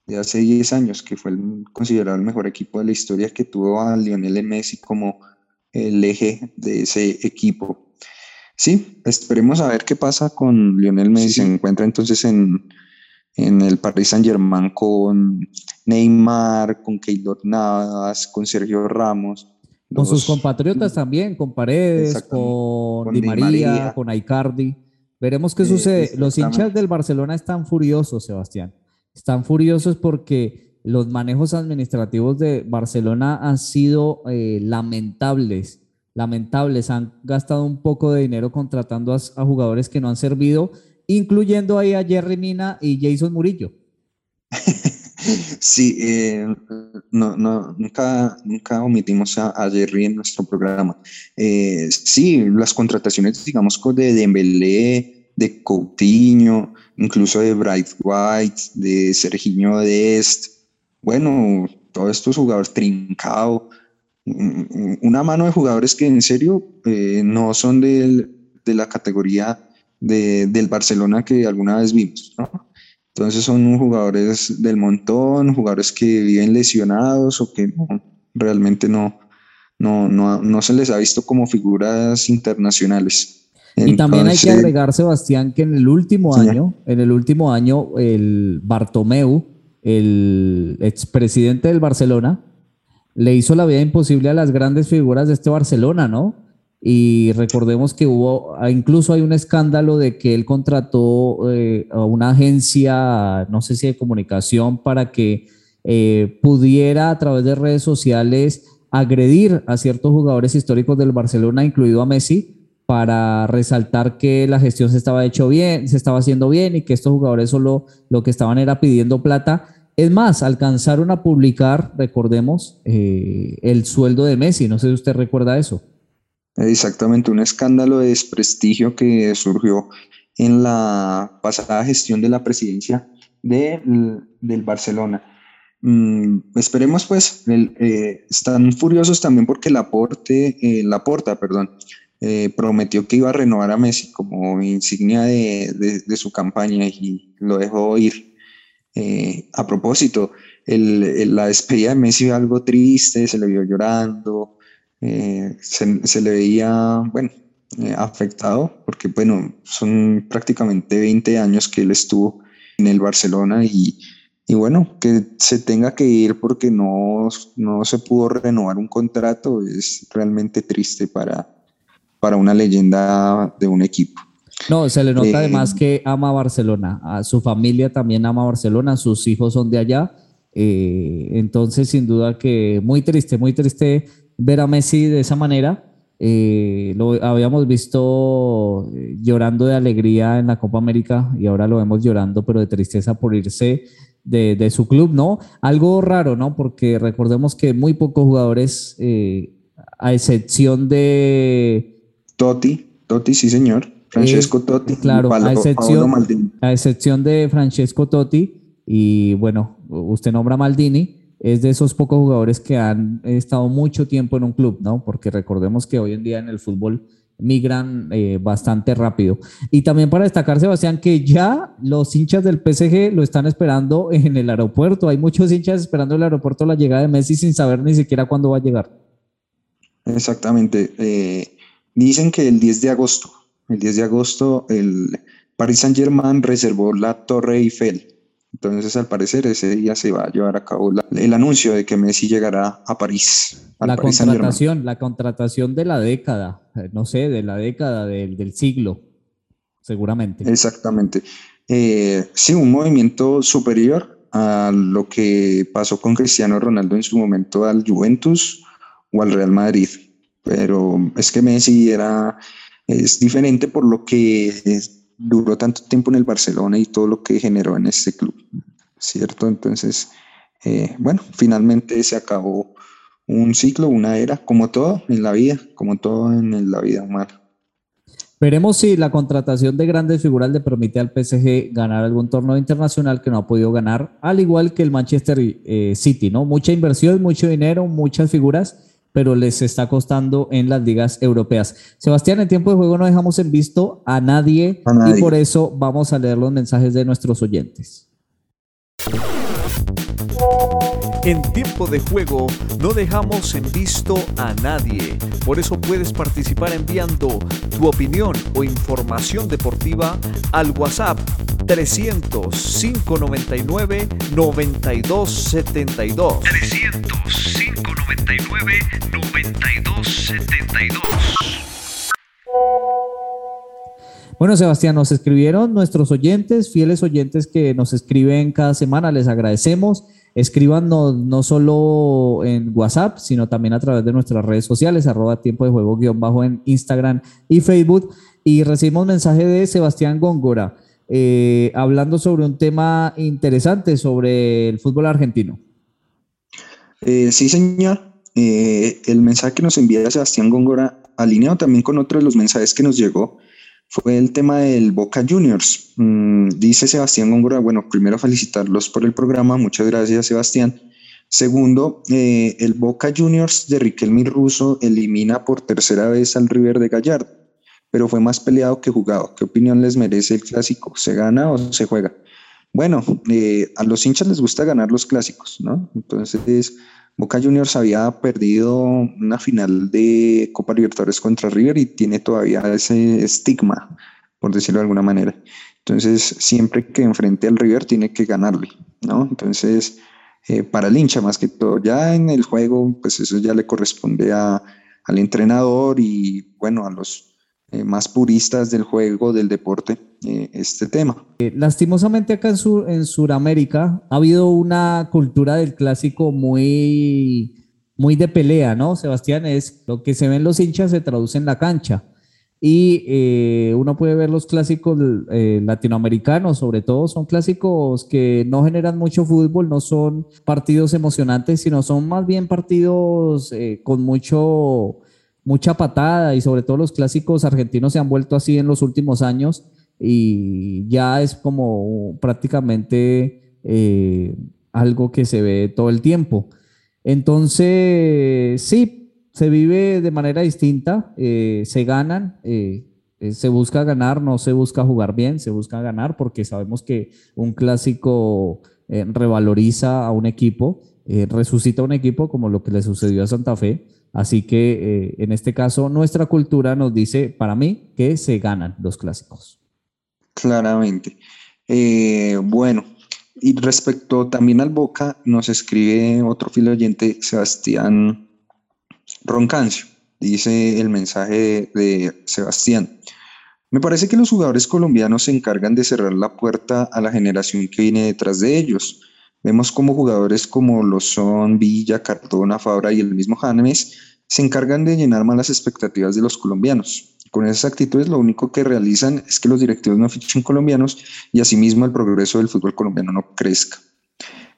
de hace 10 años, que fue el, considerado el mejor equipo de la historia, que tuvo a Lionel Messi como el eje de ese equipo. Sí, esperemos a ver qué pasa con Lionel Messi. Se encuentra entonces en, en el Paris Saint Germain con Neymar, con Keylor Navas, con Sergio Ramos. Con sus compatriotas también, con Paredes, con, Di, María, con Aicardi. Veremos qué eh, sucede. Los hinchas del Barcelona están furiosos, Sebastián. Están furiosos porque los manejos administrativos de Barcelona han sido eh, lamentables, lamentables. Han gastado un poco de dinero contratando a, jugadores que no han servido, incluyendo ahí a Jerry Mina y Jason Murillo. (laughs) Sí, eh, no, no, nunca, nunca omitimos a, Jerry en nuestro programa. Eh, sí, las contrataciones, digamos, de Dembélé, de Coutinho, incluso de Bright White, de Serginho Dest, bueno, todos estos jugadores trincados, una mano de jugadores que en serio eh, no son de la categoría del Barcelona que alguna vez vimos, Entonces son jugadores del montón, jugadores que viven lesionados o que realmente no, no, no, se les ha visto como figuras internacionales. Y también hay que agregar, Sebastián, que en el último año, en el último año, el Bartomeu, el expresidente del Barcelona, le hizo la vida imposible a las grandes figuras de este Barcelona, ¿no? Y recordemos que hubo, incluso hay un escándalo de que él contrató eh, a una agencia, no sé si de comunicación, para que eh, pudiera a través de redes sociales agredir a ciertos jugadores históricos del Barcelona, incluido a Messi, para resaltar que la gestión se estaba hecho bien, se estaba haciendo bien y que estos jugadores solo lo que estaban era pidiendo plata. Es más, alcanzaron a publicar, recordemos, eh, el sueldo de Messi. No sé si usted recuerda eso. Exactamente, un escándalo de desprestigio que surgió en la pasada gestión de la presidencia de, del Barcelona. Mm, esperemos pues, eh, están furiosos también porque el aporte, eh, perdón, eh, prometió que iba a renovar a Messi como insignia de, su campaña y lo dejó ir. Eh, a propósito, la despedida de Messi fue algo triste, se le vio llorando, eh, se, le veía, bueno, afectado, porque bueno, son prácticamente 20 años que él estuvo en el Barcelona y, y bueno, que se tenga que ir porque no, no se pudo renovar un contrato es realmente triste para, para una leyenda de un equipo. No, se le nota eh, además que ama Barcelona, a su familia también ama Barcelona, sus hijos son de allá, eh, entonces sin duda que muy triste, muy triste ver a Messi de esa manera Eh, lo habíamos visto llorando de alegría en la Copa América y ahora lo vemos llorando, pero de tristeza por irse de, su club, ¿no? Algo raro, ¿no? Porque recordemos que muy pocos jugadores, a excepción de... Totti, Totti, sí señor. Francesco Totti. Claro, a, excepción, a excepción de Francesco Totti y bueno, usted nombra Maldini, es de esos pocos jugadores que han estado mucho tiempo en un club, ¿no? Porque recordemos que hoy en día en el fútbol migran eh, bastante rápido. Y también para destacar, Sebastián, que ya los hinchas del PSG lo están esperando en el aeropuerto. Hay muchos hinchas esperando en el aeropuerto la llegada de Messi sin saber ni siquiera cuándo va a llegar. Exactamente. Eh, dicen que el 10 de agosto, el 10 de agosto, el Paris Saint Germain reservó la Torre Eiffel entonces, al parecer, ese día se va a llevar a cabo el anuncio de que Messi llegará a París. La contratación, la contratación de la década, eh, no sé, de la década del, siglo, seguramente. Exactamente. Eh, sí, un movimiento superior a lo que pasó con Cristiano Ronaldo en su momento al Juventus o al Real Madrid. Pero es que Messi era, es diferente por lo que duró tanto tiempo en el Barcelona y todo lo que generó en este club, ¿cierto? Entonces, eh, bueno, finalmente se acabó un ciclo, una era, como todo en la vida, como todo en la vida humana. Veremos si la contratación de grandes figuras le permite al PSG ganar algún torneo internacional que no ha podido ganar, al igual que el Manchester eh, City, ¿no? Mucha inversión, mucho dinero, muchas figuras pero les está costando en las ligas europeas. Sebastián, en tiempo de juego no dejamos en visto a nadie, y por eso vamos a leer los mensajes de nuestros oyentes. En tiempo de juego no dejamos en visto a nadie. Por eso puedes participar enviando tu opinión o información deportiva al WhatsApp 300 599 9272. 300 599 9272. Bueno, Sebastián, nos escribieron nuestros oyentes, fieles oyentes que nos escriben cada semana, les agradecemos. Escriban no, solo en WhatsApp, sino también a través de nuestras redes sociales, arroba tiempo de juego guion bajo en Instagram y Facebook. Y recibimos mensaje de Sebastián Góngora, eh, hablando sobre un tema interesante sobre el fútbol argentino. Eh, sí, señor. Eh, el mensaje que nos envía Sebastián Góngora, alineado también con otro de los mensajes que nos llegó, fue el tema del Boca Juniors. Mm, dice Sebastián Góngora, bueno, primero felicitarlos por el programa, muchas gracias Sebastián. Segundo, eh, el Boca Juniors de Riquelme Russo elimina por tercera vez al River de Gallardo, pero fue más peleado que jugado. ¿Qué opinión les merece el clásico? ¿Se gana o se juega? Bueno, eh, a los hinchas les gusta ganar los clásicos, ¿no? Entonces, Boca Juniors había perdido una final de Copa Libertadores contra River y tiene todavía ese estigma, por decirlo de alguna manera. Entonces, siempre que enfrente al River tiene que ganarle, ¿no? Entonces, eh, para el hincha más que todo, ya en el juego, pues eso ya le corresponde a, al entrenador y, bueno, a los eh, más puristas del juego, del deporte, eh, este tema. Eh, lastimosamente acá en, Sur, en Sudamérica ha habido una cultura del clásico muy, muy de pelea, ¿no? Sebastián, es lo que se ven los hinchas se traduce en la cancha. Y uno puede ver los clásicos latinoamericanos, sobre todo, son clásicos que no generan mucho fútbol, no son partidos emocionantes, sino son más bien partidos con mucho mucha patada y sobre todo los clásicos argentinos se han vuelto así en los últimos años y ya es como prácticamente eh, algo que se ve todo el tiempo. Entonces, sí, se vive de manera distinta, eh, se ganan, eh, se busca ganar, no se busca jugar bien, se busca ganar porque sabemos que un clásico revaloriza a un equipo, resucita a un equipo como lo que le sucedió a Santa Fe Así que eh, en este caso nuestra cultura nos dice, para mí, que se ganan los clásicos. Claramente. Eh, bueno, y respecto también al Boca, nos escribe otro filo oyente, Sebastián Roncancio. Dice el mensaje de Sebastián. Me parece que los jugadores colombianos se encargan de cerrar la puerta a la generación que viene detrás de ellos Vemos como jugadores como lo son Villa, Cardona, Fabra y el mismo James se encargan de llenar malas expectativas de los colombianos. Con esas actitudes lo único que realizan es que los directivos no fichen colombianos y asimismo el progreso del fútbol colombiano no crezca.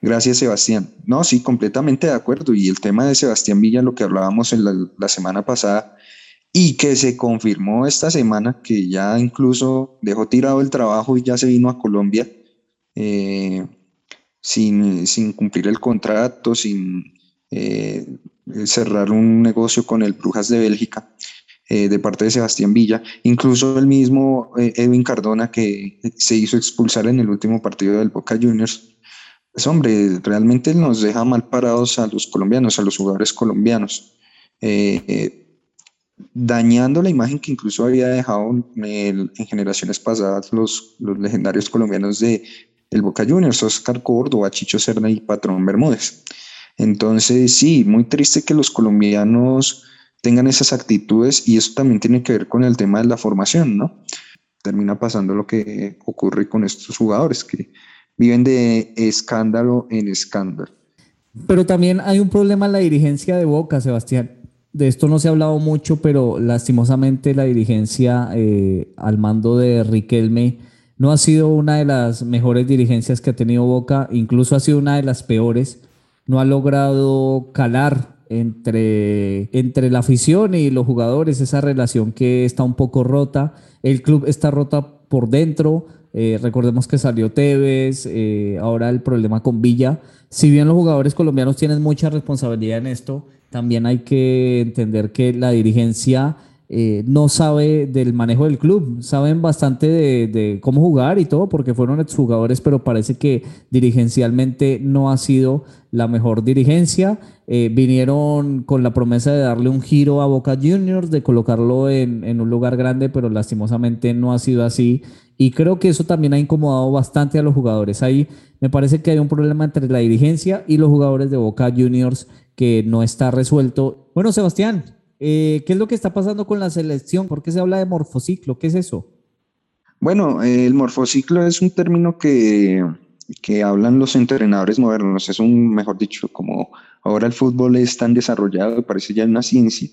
Gracias, Sebastián. No, sí, completamente de acuerdo. Y el tema de Sebastián Villa, lo que hablábamos en la, semana pasada y que se confirmó esta semana, que ya incluso dejó tirado el trabajo y ya se vino a Colombia eh, sin, sin, cumplir el contrato, sin eh, cerrar un negocio con el Brujas de Bélgica. Eh, de parte de Sebastián Villa, incluso el mismo Edwin Cardona que se hizo expulsar en el último partido del Boca Juniors, pues hombre, realmente nos deja mal parados a los colombianos, a los jugadores colombianos, eh, eh, dañando la imagen que incluso había dejado en generaciones pasadas los, los legendarios colombianos de el Boca Juniors, Oscar Córdoba, Chicho Serna y Patrón Bermúdez. Entonces, sí, muy triste que los colombianos tengan esas actitudes y eso también tiene que ver con el tema de la formación, ¿no? Termina pasando lo que ocurre con estos jugadores, que viven de escándalo en escándalo. Pero también hay un problema en la dirigencia de Boca, Sebastián. De esto no se ha hablado mucho, pero lastimosamente la dirigencia eh, al mando de Riquelme no ha sido una de las mejores dirigencias que ha tenido Boca, incluso ha sido una de las peores. No ha logrado calar entre, entre la afición y los jugadores esa relación que está un poco rota. El club está rota por dentro eh, recordemos que salió Tevez, eh, ahora el problema con Villa. Si bien los jugadores colombianos tienen mucha responsabilidad en esto, también hay que entender que la dirigencia eh, no sabe del manejo del club. Saben bastante de, cómo jugar y todo, porque fueron exjugadores, pero parece que dirigencialmente no ha sido la mejor dirigencia. vinieron con la promesa de darle un giro a Boca Juniors, de colocarlo en, en, un lugar grande, pero lastimosamente no ha sido así y creo que eso también ha incomodado bastante a los jugadores. Ahí me parece que hay un problema entre la dirigencia y los jugadores de Boca Juniors que no está resuelto. Bueno, Sebastián, eh, ¿qué es lo que está pasando con la selección? ¿Por qué se habla de morfociclo? ¿Qué es eso? Bueno, el morfociclo es un término que, que hablan los entrenadores modernos. Es un, mejor dicho, como ahora el fútbol es tan desarrollado, parece ya una ciencia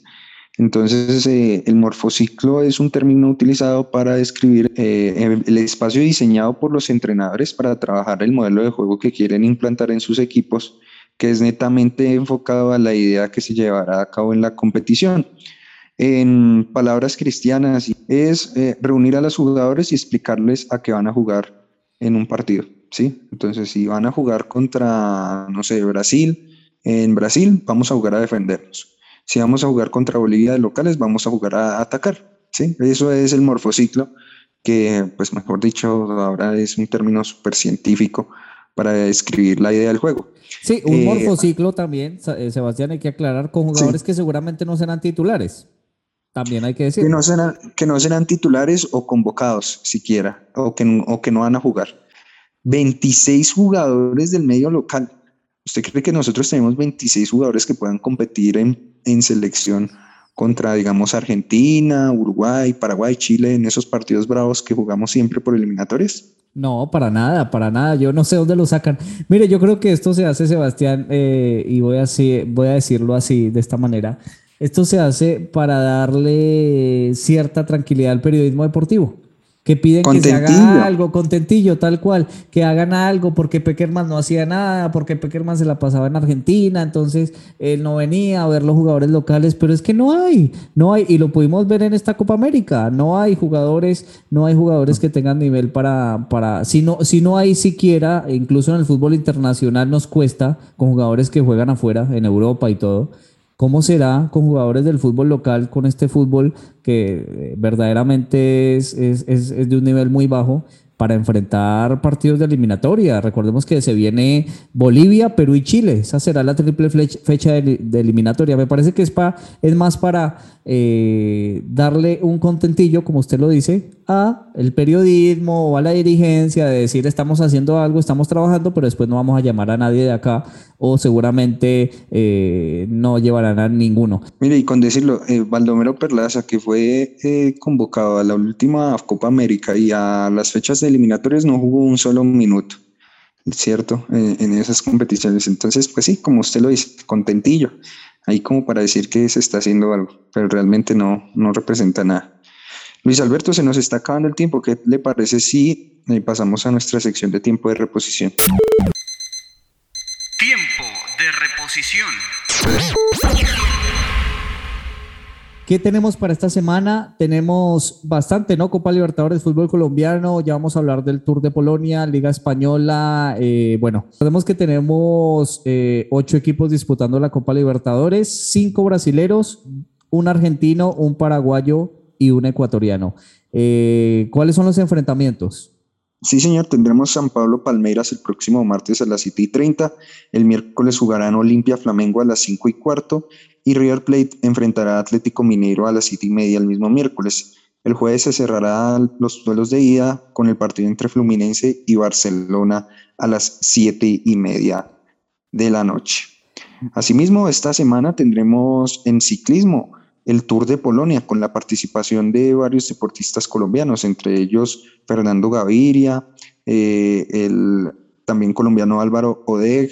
entonces, eh, el morfociclo es un término utilizado para describir eh, el espacio diseñado por los entrenadores para trabajar el modelo de juego que quieren implantar en sus equipos, que es netamente enfocado a la idea que se llevará a cabo en la competición. En palabras cristianas, es eh, reunir a los jugadores y explicarles a qué van a jugar en un partido. ¿sí? Entonces, si van a jugar contra, no sé, Brasil, en Brasil vamos a jugar a defendernos si vamos a jugar contra Bolivia de locales, vamos a jugar a atacar. ¿sí? Eso es el morfociclo, que, pues mejor dicho, ahora es un término súper científico para describir la idea del juego. Sí, un eh, morfociclo también, eh, Sebastián, hay que aclarar con jugadores que seguramente no serán titulares. También hay que decir. Que no serán, que no serán titulares o convocados siquiera, o que, o que no van a jugar. 26 jugadores del medio local. ¿Usted cree que nosotros tenemos 26 jugadores que puedan competir en, en selección contra, digamos, Argentina, Uruguay, Paraguay, Chile, en esos partidos bravos que jugamos siempre por eliminatorias? No, para nada, para nada. Yo no sé dónde lo sacan. Mire, yo creo que esto se hace, Sebastián, eh, y voy, así, voy a decirlo así, de esta manera. Esto se hace para darle cierta tranquilidad al periodismo deportivo que piden que se haga algo, contentillo, tal cual, que hagan algo, porque Peckerman no hacía nada, porque Peckerman se la pasaba en Argentina, entonces él no venía a ver los jugadores locales, pero es que no hay, no hay, y lo pudimos ver en esta Copa América, no hay jugadores, no hay jugadores que tengan nivel para, para, si no, si no hay siquiera, incluso en el fútbol internacional nos cuesta, con jugadores que juegan afuera, en Europa y todo, ¿Cómo será con jugadores del fútbol local, con este fútbol que eh, verdaderamente es, es, es, de un nivel muy bajo? para enfrentar partidos de eliminatoria. Recordemos que se viene Bolivia, Perú y Chile. Esa será la triple fecha de, eliminatoria. Me parece que es, pa, es más para eh, darle un contentillo, como usted lo dice, a el periodismo o a la dirigencia de decir estamos haciendo algo, estamos trabajando, pero después no vamos a llamar a nadie de acá o seguramente eh, no llevarán a ninguno. Mire, y con decirlo, eh, Baldomero Perlaza, que fue convocado a la última Copa América y a las fechas eliminatorias no jugó un solo minuto. ¿Cierto? en esas competiciones. Entonces, pues sí, como usted lo dice, contentillo ahí como para decir que se está haciendo algo, pero realmente no, no representa nada. Luis Alberto, se nos está acabando el tiempo. ¿Qué le parece si eh, pasamos a nuestra sección de tiempo de reposición? Tiempo de reposición. ¿Qué tenemos para esta semana? Tenemos bastante, ¿no? Copa Libertadores, fútbol colombiano, ya vamos a hablar del Tour de Polonia, Liga Española. Eh, bueno, sabemos que tenemos eh, ocho equipos disputando la Copa Libertadores, cinco brasileros, un argentino, un paraguayo y un ecuatoriano. Eh, ¿Cuáles son los enfrentamientos? Sí, señor, tendremos San Pablo Palmeiras el próximo martes a las 7 y 30. El miércoles jugarán Olimpia Flamengo a las 5 y cuarto y River Plate enfrentará Atlético Mineiro a las 7 y media el mismo miércoles. El jueves se cerrará los duelos de ida con el partido entre Fluminense y Barcelona a las 7 y media de la noche. Asimismo, esta semana tendremos en ciclismo el Tour de Polonia con la participación de varios deportistas colombianos, entre ellos Fernando Gaviria, eh, el también colombiano Álvaro Odeg,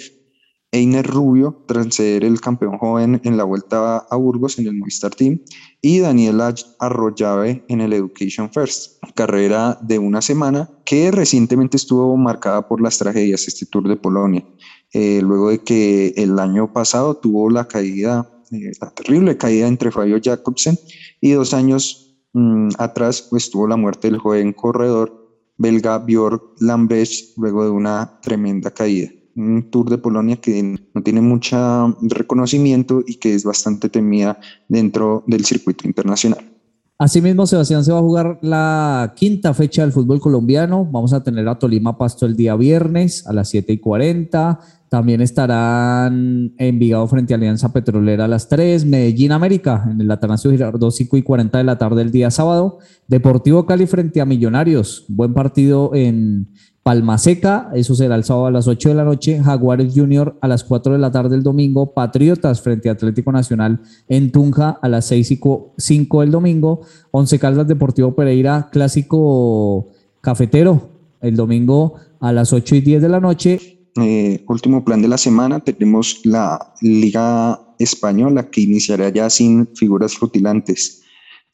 Einer Rubio, tras ser el campeón joven en la vuelta a Burgos en el Movistar Team, y Daniela Arroyave en el Education First, carrera de una semana que recientemente estuvo marcada por las tragedias, este Tour de Polonia, eh, luego de que el año pasado tuvo la caída eh, la terrible caída entre Fabio Jacobsen y dos años mm, atrás pues tuvo la muerte del joven corredor belga Björk Lambrecht luego de una tremenda caída. Un tour de Polonia que no tiene mucho reconocimiento y que es bastante temida dentro del circuito internacional. Asimismo, Sebastián se va a jugar la quinta fecha del fútbol colombiano. Vamos a tener a Tolima Pasto el día viernes a las 7 y 40. También estarán en Vigado frente a Alianza Petrolera a las 3, Medellín América en el Atanasio Girardot 5 y 40 de la tarde el día sábado, Deportivo Cali frente a Millonarios, buen partido en Palma Seca, eso será el sábado a las 8 de la noche, Jaguares Junior a las 4 de la tarde el domingo, Patriotas frente a Atlético Nacional en Tunja a las 6 y 5 del domingo, Once Caldas Deportivo Pereira, clásico cafetero el domingo a las 8 y 10 de la noche, eh, último plan de la semana, tenemos la Liga Española que iniciará ya sin figuras rutilantes.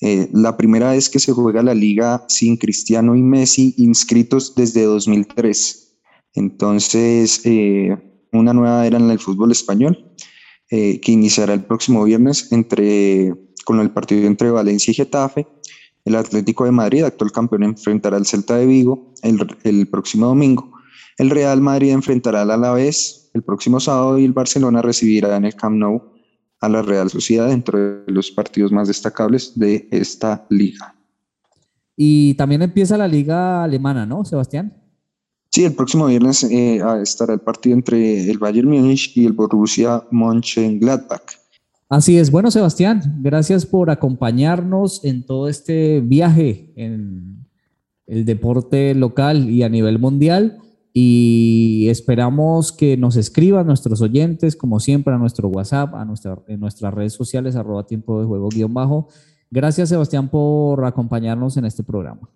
Eh, la primera vez que se juega la liga sin Cristiano y Messi inscritos desde 2003. Entonces, eh, una nueva era en el fútbol español que iniciará el próximo viernes entre, con el partido entre Valencia y Getafe. El Atlético de Madrid, actual campeón, enfrentará al Celta de Vigo el, el próximo domingo. El Real Madrid enfrentará al Alavés el próximo sábado y el Barcelona recibirá en el Camp Nou a la Real Sociedad dentro de los partidos más destacables de esta liga. Y también empieza la liga alemana, ¿no, Sebastián? Sí, el próximo viernes eh, estará el partido entre el Bayern Múnich y el Borussia Mönchengladbach. Así es. Bueno, Sebastián, gracias por acompañarnos en todo este viaje en el deporte local y a nivel mundial y esperamos que nos escriban nuestros oyentes, como siempre, a nuestro WhatsApp, a nuestra, en nuestras redes sociales, arroba tiempo de juego guion bajo. Gracias, Sebastián, por acompañarnos en este programa.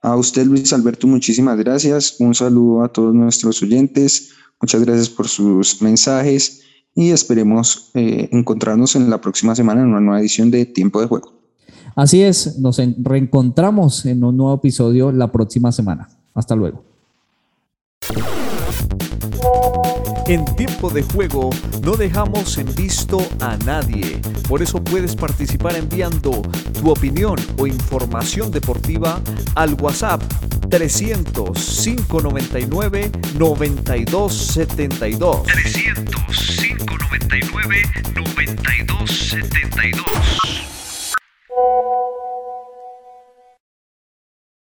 A usted, Luis Alberto, muchísimas gracias. Un saludo a todos nuestros oyentes. Muchas gracias por sus mensajes y esperemos eh, encontrarnos en la próxima semana en una nueva edición de Tiempo de Juego. Así es, nos reencontramos en un nuevo episodio la próxima semana. Hasta luego. En tiempo de juego no dejamos en visto a nadie. Por eso puedes participar enviando tu opinión o información deportiva al WhatsApp 300 599 9272. 300 599 9272.